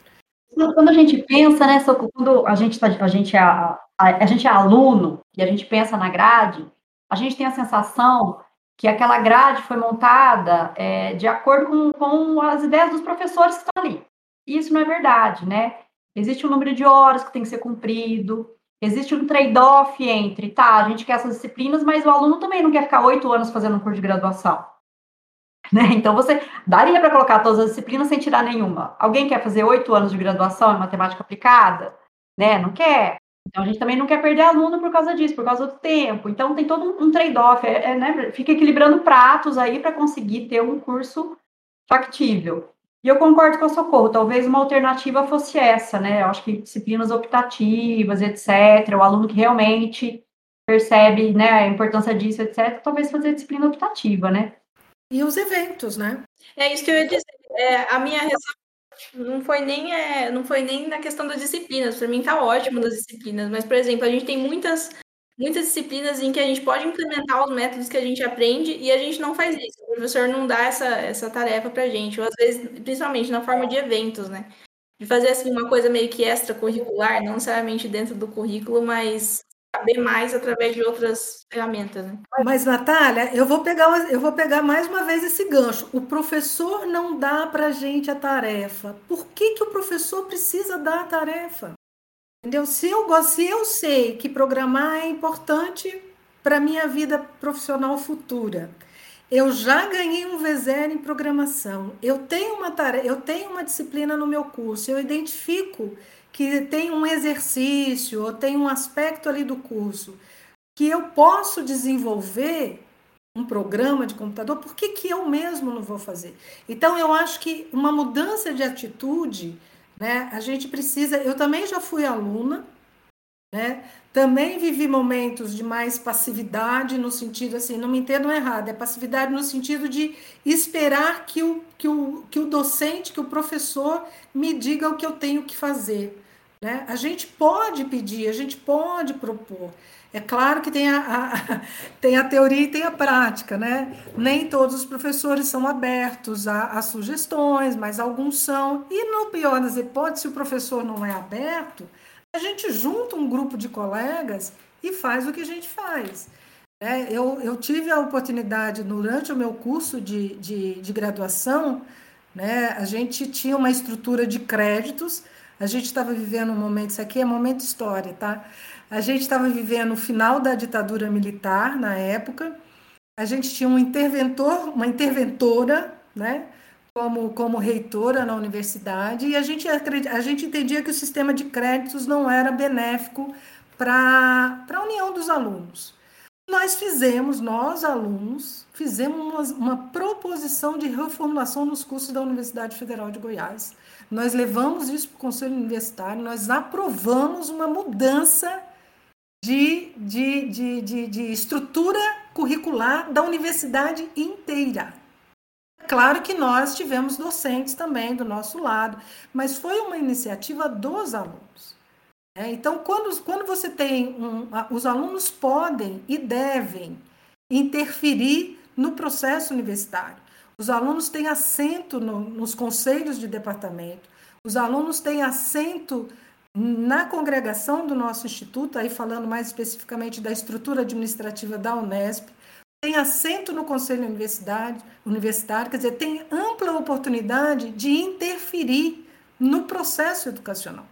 Quando a gente pensa, né, quando a gente, tá, a gente é a, a gente é aluno e a gente pensa na grade, a gente tem a sensação que aquela grade foi montada é, de acordo com, com as ideias dos professores que estão ali. E isso não é verdade, né? Existe um número de horas que tem que ser cumprido, existe um trade-off entre, tá, a gente quer essas disciplinas, mas o aluno também não quer ficar oito anos fazendo um curso de graduação. Né? Então, você daria para colocar todas as disciplinas sem tirar nenhuma. Alguém quer fazer oito anos de graduação em matemática aplicada? Né? Não quer. Então, a gente também não quer perder aluno por causa disso, por causa do tempo. Então, tem todo um trade-off, é, é, né? fica equilibrando pratos aí para conseguir ter um curso factível. E eu concordo com o Socorro, talvez uma alternativa fosse essa, né? Eu acho que disciplinas optativas, etc., o aluno que realmente percebe né, a importância disso, etc., talvez fazer disciplina optativa, né? E os eventos, né? É isso que eu ia dizer. É, a minha não foi nem é, não foi nem na questão das disciplinas. Para mim tá ótimo das disciplinas, mas por exemplo, a gente tem muitas muitas disciplinas em que a gente pode implementar os métodos que a gente aprende e a gente não faz isso. O professor não dá essa, essa tarefa a gente, ou às vezes, principalmente na forma de eventos, né? De fazer assim uma coisa meio que extracurricular, não necessariamente dentro do currículo, mas saber mais através de outras ferramentas. Né? Mas, Natália, eu vou, pegar, eu vou pegar mais uma vez esse gancho. O professor não dá para a gente a tarefa. Por que, que o professor precisa dar a tarefa? Entendeu? Se eu, se eu sei que programar é importante para minha vida profissional futura, eu já ganhei um V0 em programação, eu tenho uma tarefa, eu tenho uma disciplina no meu curso, eu identifico que tem um exercício ou tem um aspecto ali do curso que eu posso desenvolver um programa de computador, por que, que eu mesmo não vou fazer? Então, eu acho que uma mudança de atitude, né, a gente precisa. Eu também já fui aluna, né, também vivi momentos de mais passividade, no sentido assim, não me entendam errado, é passividade no sentido de esperar que o, que o, que o docente, que o professor me diga o que eu tenho que fazer. Né? A gente pode pedir, a gente pode propor. É claro que tem a, a, (laughs) tem a teoria e tem a prática, né? Nem todos os professores são abertos a, a sugestões, mas alguns são. E no pior das hipóteses, se o professor não é aberto, a gente junta um grupo de colegas e faz o que a gente faz. É, eu, eu tive a oportunidade, durante o meu curso de, de, de graduação, né, a gente tinha uma estrutura de créditos, a gente estava vivendo um momento, isso aqui é momento história, tá? A gente estava vivendo o final da ditadura militar na época, a gente tinha um interventor, uma interventora, né, como, como reitora na universidade, e a gente, a gente entendia que o sistema de créditos não era benéfico para a união dos alunos. Nós fizemos, nós alunos, fizemos uma, uma, proposição de reformulação nos cursos da Universidade Federal de Goiás. Nós levamos isso para o Conselho Universitário, nós aprovamos uma mudança de, de, de, de, de estrutura curricular da universidade inteira. Claro que nós tivemos docentes também do nosso lado, mas foi uma iniciativa dos alunos. É, então, quando, quando você tem um, os alunos podem e devem interferir no processo universitário. Os alunos têm assento no, nos conselhos de departamento, os alunos têm assento na congregação do nosso instituto, aí falando mais especificamente da estrutura administrativa da Unesp, tem assento no conselho universidade, universitário, quer dizer, tem ampla oportunidade de interferir no processo educacional.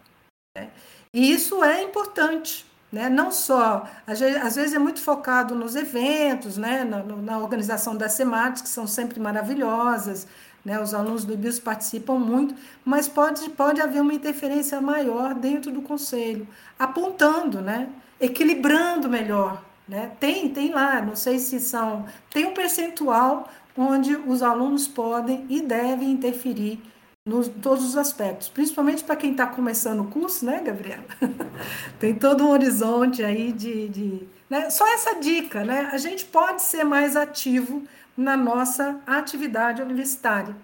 Né? E isso é importante, né? não só, às vezes é muito focado nos eventos, né? na, na organização das semates, que são sempre maravilhosas, né? os alunos do BIOS participam muito, mas pode, pode haver uma interferência maior dentro do conselho, apontando, né? equilibrando melhor. Né? Tem, tem lá, não sei se são, tem um percentual onde os alunos podem e devem interferir nos todos os aspectos, principalmente para quem está começando o curso, né, Gabriela? (laughs) Tem todo um horizonte aí de. de né? Só essa dica, né? A gente pode ser mais ativo na nossa atividade universitária.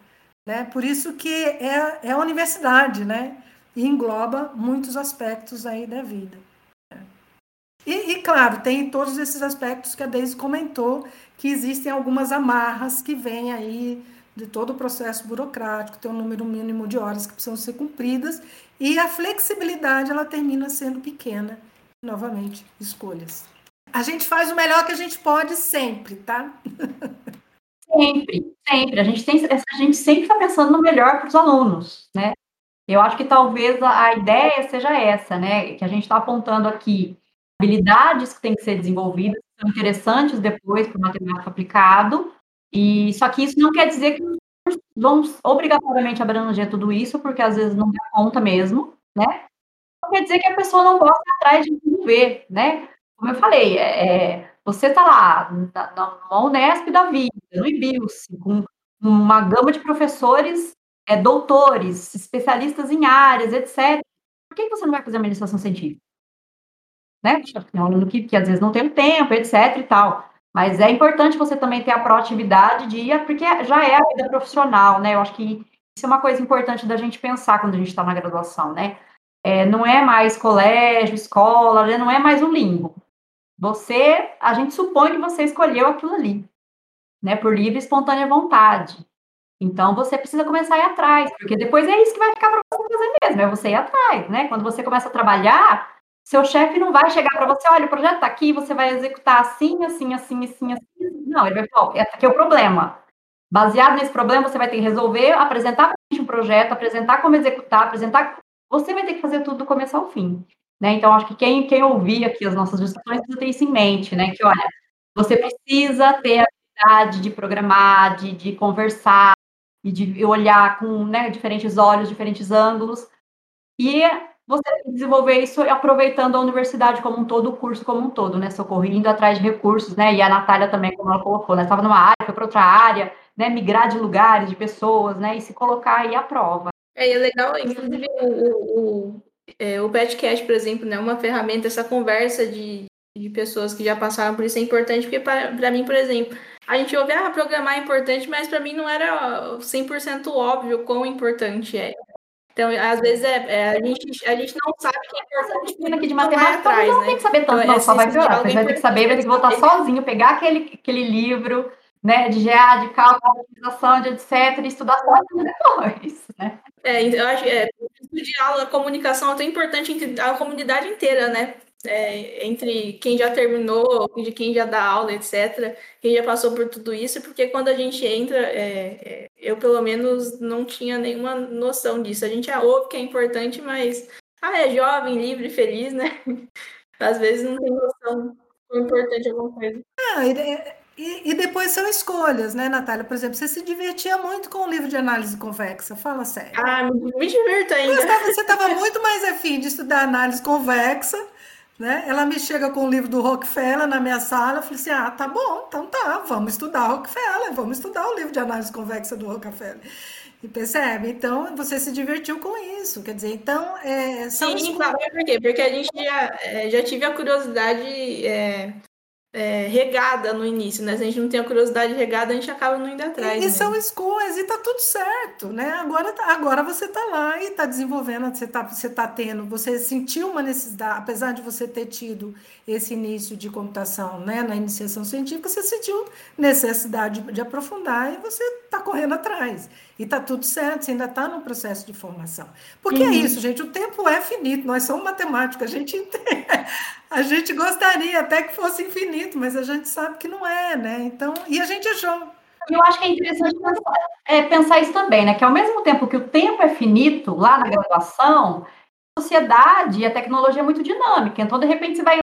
Né? Por isso que é, é a universidade, né? E engloba muitos aspectos aí da vida. E, e, claro, tem todos esses aspectos que a Deise comentou, que existem algumas amarras que vêm aí de todo o processo burocrático, tem um número mínimo de horas que precisam ser cumpridas, e a flexibilidade ela termina sendo pequena. Novamente, escolhas. A gente faz o melhor que a gente pode sempre, tá? (laughs) Sempre, sempre. A gente, tem, a gente sempre está pensando no melhor para os alunos, né? Eu acho que talvez a, ideia seja essa, né? Que a gente está apontando aqui habilidades que têm que ser desenvolvidas, que são interessantes depois para o matemático aplicado, e só que isso não quer dizer que vão obrigatoriamente abranger tudo isso, porque às vezes não dá conta mesmo, né? Não quer dizer que a pessoa não gosta atrás de desenvolver, né? Como eu falei, é, é você está lá na, na Unesp da vida, no IBIUS, com uma gama de professores, é, doutores, especialistas em áreas, etc. Por que você não vai fazer administração científica? Né? Tem um aluno que, que às vezes não tem o tempo, etc. e tal. Mas é importante você também ter a proatividade de ir, porque já é a vida profissional, né? Eu acho que isso é uma coisa importante da gente pensar quando a gente está na graduação, né? É, não é mais colégio, escola, né? não é mais um limbo. Você, a gente supõe que você escolheu aquilo ali, né? Por livre e espontânea vontade. Então você precisa começar a ir atrás, porque depois é isso que vai ficar para você fazer mesmo, é você ir atrás, né? Quando você começa a trabalhar, seu chefe não vai chegar para você, olha, o projeto está aqui, você vai executar assim, assim, assim, assim, assim. Não, ele vai falar, aqui é o problema. Baseado nesse problema, você vai ter que resolver, apresentar para um projeto, apresentar como executar, apresentar. Você vai ter que fazer tudo do começo ao fim. Né? Então, acho que quem, quem ouvir aqui as nossas discussões precisa ter isso em mente, né? Que, olha, você precisa ter a habilidade de programar, de, de conversar, e de olhar com né, diferentes olhos, diferentes ângulos. E você desenvolver isso aproveitando a universidade como um todo, o curso como um todo, né? Socorrendo atrás de recursos, né? E a Natália também, como ela colocou, né? Estava numa área, foi para outra área, né? Migrar de lugares, de pessoas, né? E se colocar aí à prova. É, é legal, inclusive, o, o, é, o podcast, por exemplo, né? Uma ferramenta, essa conversa de, de pessoas que já passaram por isso é importante, porque para mim, por exemplo, a gente ouve, ah, programar é importante, mas para mim não era 100% óbvio quão importante é. Então, às vezes, é, é, a, gente, a gente não sabe que é importante. aqui de matemática, atrás, não né? tem que saber tanto, então, não, só vai piorar. Você vai ter que saber, vai ter que voltar sozinho, pegar aquele, aquele livro, né, de GA, de cálculo, de optimização, de etc, e estudar sozinho depois, né? É, eu acho que é, de aula, a comunicação é tão importante entre a comunidade inteira, né? É, entre quem já terminou, de quem já dá aula, etc., quem já passou por tudo isso, porque quando a gente entra, é, é, eu pelo menos não tinha nenhuma noção disso. A gente ouve que é importante, mas ah, é jovem, livre, feliz, né? (laughs) Às vezes não tem noção do importante alguma coisa. Ah, e, e, depois são escolhas, né, Natália? Por exemplo, você se divertia muito com o livro de análise convexa, fala sério. Ah, me divirto ainda. Você estava (laughs) muito mais afim de estudar análise convexa né? Ela me chega com o livro do Rockefeller na minha sala, eu falei assim, ah, tá bom, então tá, vamos estudar Rockefeller, vamos estudar o livro de análise convexa do Rockefeller. E percebe? Então, você se divertiu com isso, quer dizer, então... É, são Sim, claro, por quê? Porque a gente já, é, já tive a curiosidade é, é, regada no início, né? Se a gente não tem a curiosidade regada, a gente acaba não indo atrás. E, e são escolhas, e tá tudo certo, né? Agora, tá, agora você tá lá e tá desenvolvendo, você tá, você tá tendo, você sentiu uma necessidade, apesar de você ter tido esse início de computação, né? Na iniciação científica, você sentiu necessidade de, de aprofundar e você tá correndo atrás. E tá tudo certo, você ainda está no processo de formação. Porque é uhum. é isso, gente, o tempo é finito, nós somos matemáticos, a gente. (laughs) A gente gostaria até que fosse infinito, mas a gente sabe que não é, né? Então, e a gente achou. Eu acho que é interessante pensar, é, pensar isso também, né? Que ao mesmo tempo que o tempo é finito lá na graduação, a sociedade e a tecnologia é muito dinâmica. Então, de repente, você vai.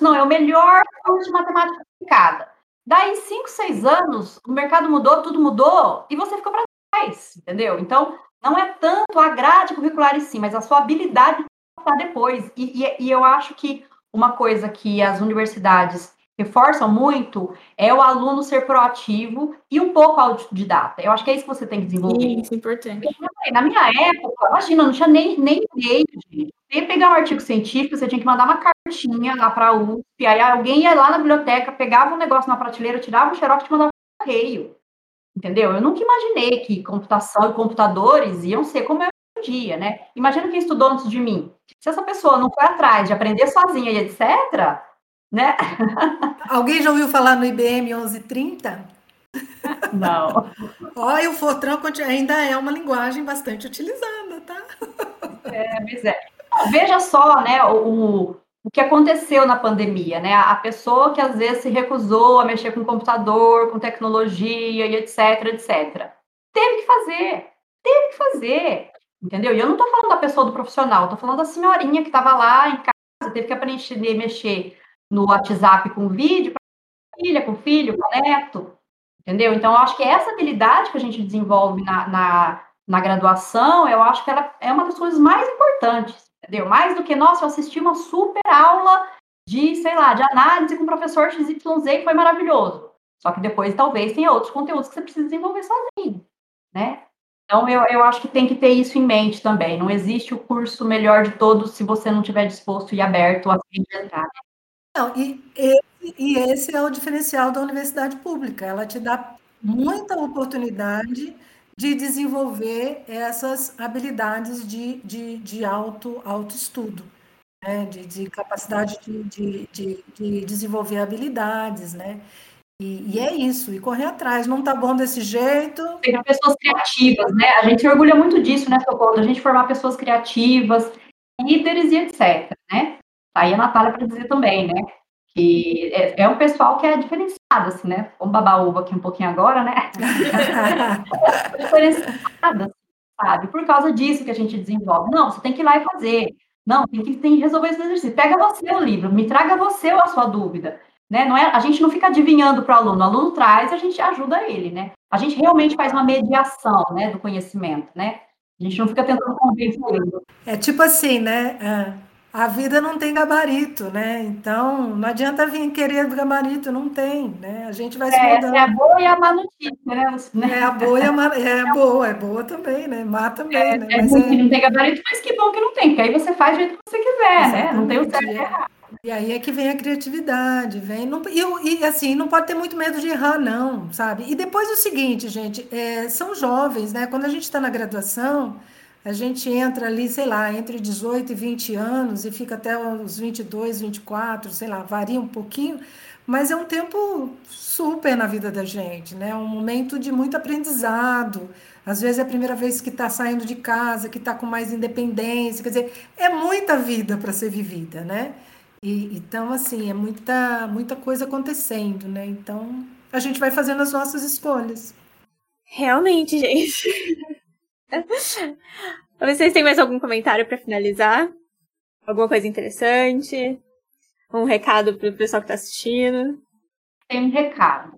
Não, é o melhor curso de matemática aplicada. Daí, cinco, seis anos, o mercado mudou, tudo mudou, e você ficou para trás, entendeu? Então, não é tanto a grade curricular em si, mas a sua habilidade de depois. E, e, e eu acho que uma coisa que as universidades reforçam muito é o aluno ser proativo e um pouco autodidata. Eu acho que é isso que você tem que desenvolver. Isso, é importante. Na minha época, imagina, não tinha nem, nem e-mail, gente. Você ia pegar um artigo científico, você tinha que mandar uma cartinha lá para a USP, aí alguém ia lá na biblioteca, pegava um negócio na prateleira, tirava o xerox e te mandava um correio. Entendeu? Eu nunca imaginei que computação e computadores iam ser como é um dia, né? Imagina quem estudou antes de mim. Se essa pessoa não foi atrás de aprender sozinha e etc., né? (laughs) Alguém já ouviu falar no IBM 1130? Não. (laughs) Olha, o Fortran ainda é uma linguagem bastante utilizada, tá? É, mas é. Veja só, né, o, o que aconteceu na pandemia, né? A pessoa que às vezes se recusou a mexer com computador, com tecnologia e etc, etc. Teve que fazer, teve que fazer. Entendeu? E eu não estou falando da pessoa do profissional, estou falando da senhorinha que estava lá em casa, teve que aprender a mexer no WhatsApp com vídeo, para filha, com filho, com neto. Entendeu? Então, eu acho que essa habilidade que a gente desenvolve na, na, na graduação, eu acho que ela é uma das coisas mais importantes. Entendeu? Mais do que, nossa, eu assisti uma super aula de, sei lá, de análise com o professor XYZ que foi maravilhoso. Só que depois talvez tenha outros conteúdos que você precisa desenvolver sozinho, né? Então, eu, eu acho que tem que ter isso em mente também. Não existe o curso melhor de todos se você não estiver disposto e aberto a entrar. Não, e, e esse é o diferencial da universidade pública. Ela te dá muita oportunidade de desenvolver essas habilidades de, de, de auto, autoestudo, né? de, de capacidade de, de, de, de desenvolver habilidades, né? E, e, é isso, e correr atrás, não tá bom desse jeito. Tem pessoas criativas, né? A gente se orgulha muito disso, né, Socorro? A gente formar pessoas criativas, líderes e etc, né? Aí a Natália para dizer também, né? Que é, é, um pessoal que é diferenciado, assim, né? Vamos babar uva aqui um pouquinho agora, né? (laughs) diferenciada, sabe? Por causa disso que a gente desenvolve. Não, você tem que ir lá e fazer. Não, tem que, tem que resolver esse exercício. Pega você o livro, me traga você a sua dúvida. Né? Não é, a gente não fica adivinhando para o aluno, o aluno traz, a gente ajuda ele, né? A gente realmente faz uma mediação, né, do conhecimento, né? A gente não fica tentando convencer ele. É tipo assim, né? É, a vida não tem gabarito, né? Então, não adianta vir querer gabarito, não tem, né? A gente vai se é, mudando. É a boa e a má notícia, né? É a boa e a má, é boa, é boa também, né? Má também, é, né? É mas é... não tem gabarito, mas que bom que não tem, porque aí você faz do jeito que você quiser, Exatamente. né? Não tem o certo e errado. E aí é que vem a criatividade, vem. Não, e, e, assim, não pode ter muito medo de errar, não, sabe? E depois o seguinte, gente, é, são jovens, né? Quando a gente está na graduação, a gente entra ali, sei lá, entre 18 e 20 anos e fica até os 22, 24, sei lá, varia um pouquinho, mas é um tempo super na vida da gente, né? Um momento de muito aprendizado. Às vezes é a primeira vez que está saindo de casa, que está com mais independência, quer dizer, é muita vida para ser vivida, né? E, então, assim, é muita, muita coisa acontecendo, né? Então, a gente vai fazendo as nossas escolhas. Realmente, gente. (laughs) Vocês têm mais algum comentário para finalizar? Alguma coisa interessante? Um recado para o pessoal que está assistindo? Tem um recado.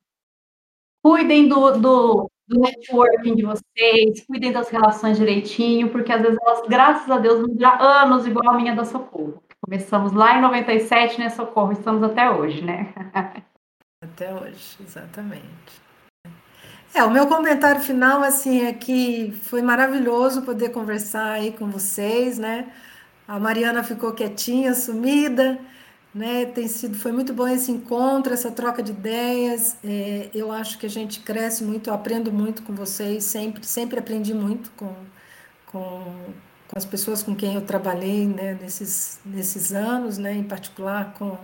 Cuidem do, do, do networking de vocês, cuidem das relações direitinho, porque às vezes elas, graças a Deus, vão durar anos igual a minha da Socorro. Começamos lá em 97, né, Socorro? Estamos até hoje, né? (laughs) Até hoje, exatamente. É, o meu comentário final, assim, é que foi maravilhoso poder conversar aí com vocês, né? A Mariana ficou quietinha, sumida, né? Tem sido, foi muito bom esse encontro, essa troca de ideias. É, eu acho que a gente cresce muito, eu aprendo muito com vocês, sempre, sempre aprendi muito com, com, com as pessoas com quem eu trabalhei, né? Nesses, nesses anos, né? Em particular com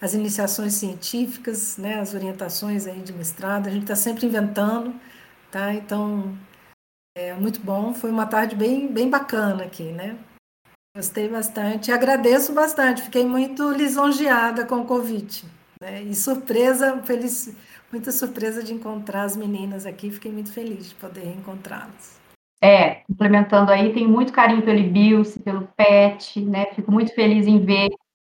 as iniciações científicas, né, as orientações aí de mestrado, a gente está sempre inventando, tá? Então, é muito bom, foi uma tarde bem, bem bacana aqui, né? Gostei bastante, agradeço bastante, fiquei muito lisonjeada com o convite, né? E surpresa, feliz, muita surpresa de encontrar as meninas aqui, fiquei muito feliz de poder encontrá-las. É, complementando aí, tenho muito carinho pelo Ibilce, pelo PET, né? Fico muito feliz em ver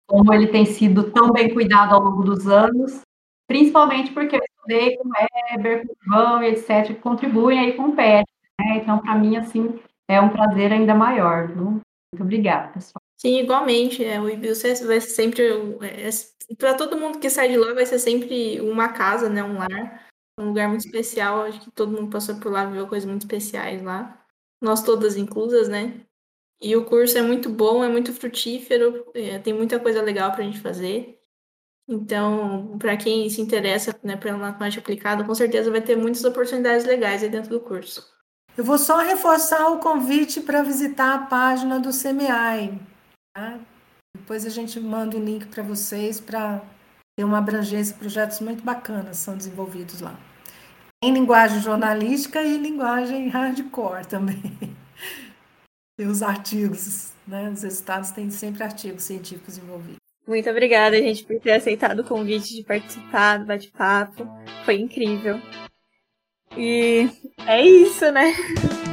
como ele tem sido tão bem cuidado ao longo dos anos, principalmente porque eu estudei com o Weber, com o João, etc., que contribuem aí com o PET. Né? Então, para mim, assim, é um prazer ainda maior. Viu? Muito obrigada, pessoal. Sim, igualmente. É, o IBIUS vai ser sempre. É, para todo mundo que sai de lá, vai ser sempre uma casa, né? Um lar. Um lugar muito especial. Acho que todo mundo passou por lá, viveu coisas muito especiais lá. Nós todas inclusas, né? E o curso é muito bom, é muito frutífero, é, tem muita coisa legal para a gente fazer. Então, para quem se interessa né, pela matemática aplicada, com certeza vai ter muitas oportunidades legais aí dentro do curso. Eu vou só reforçar o convite para visitar a página do CMI. Tá? Depois a gente manda o link para vocês para ter uma abrangência, projetos muito bacanas são desenvolvidos lá. Em linguagem jornalística e linguagem hardcore também. (laughs) Tem os artigos, né? Os resultados têm sempre artigos científicos envolvidos. Muito obrigada, gente, por ter aceitado o convite de participar do bate-papo. Foi incrível. E é isso, né? (laughs)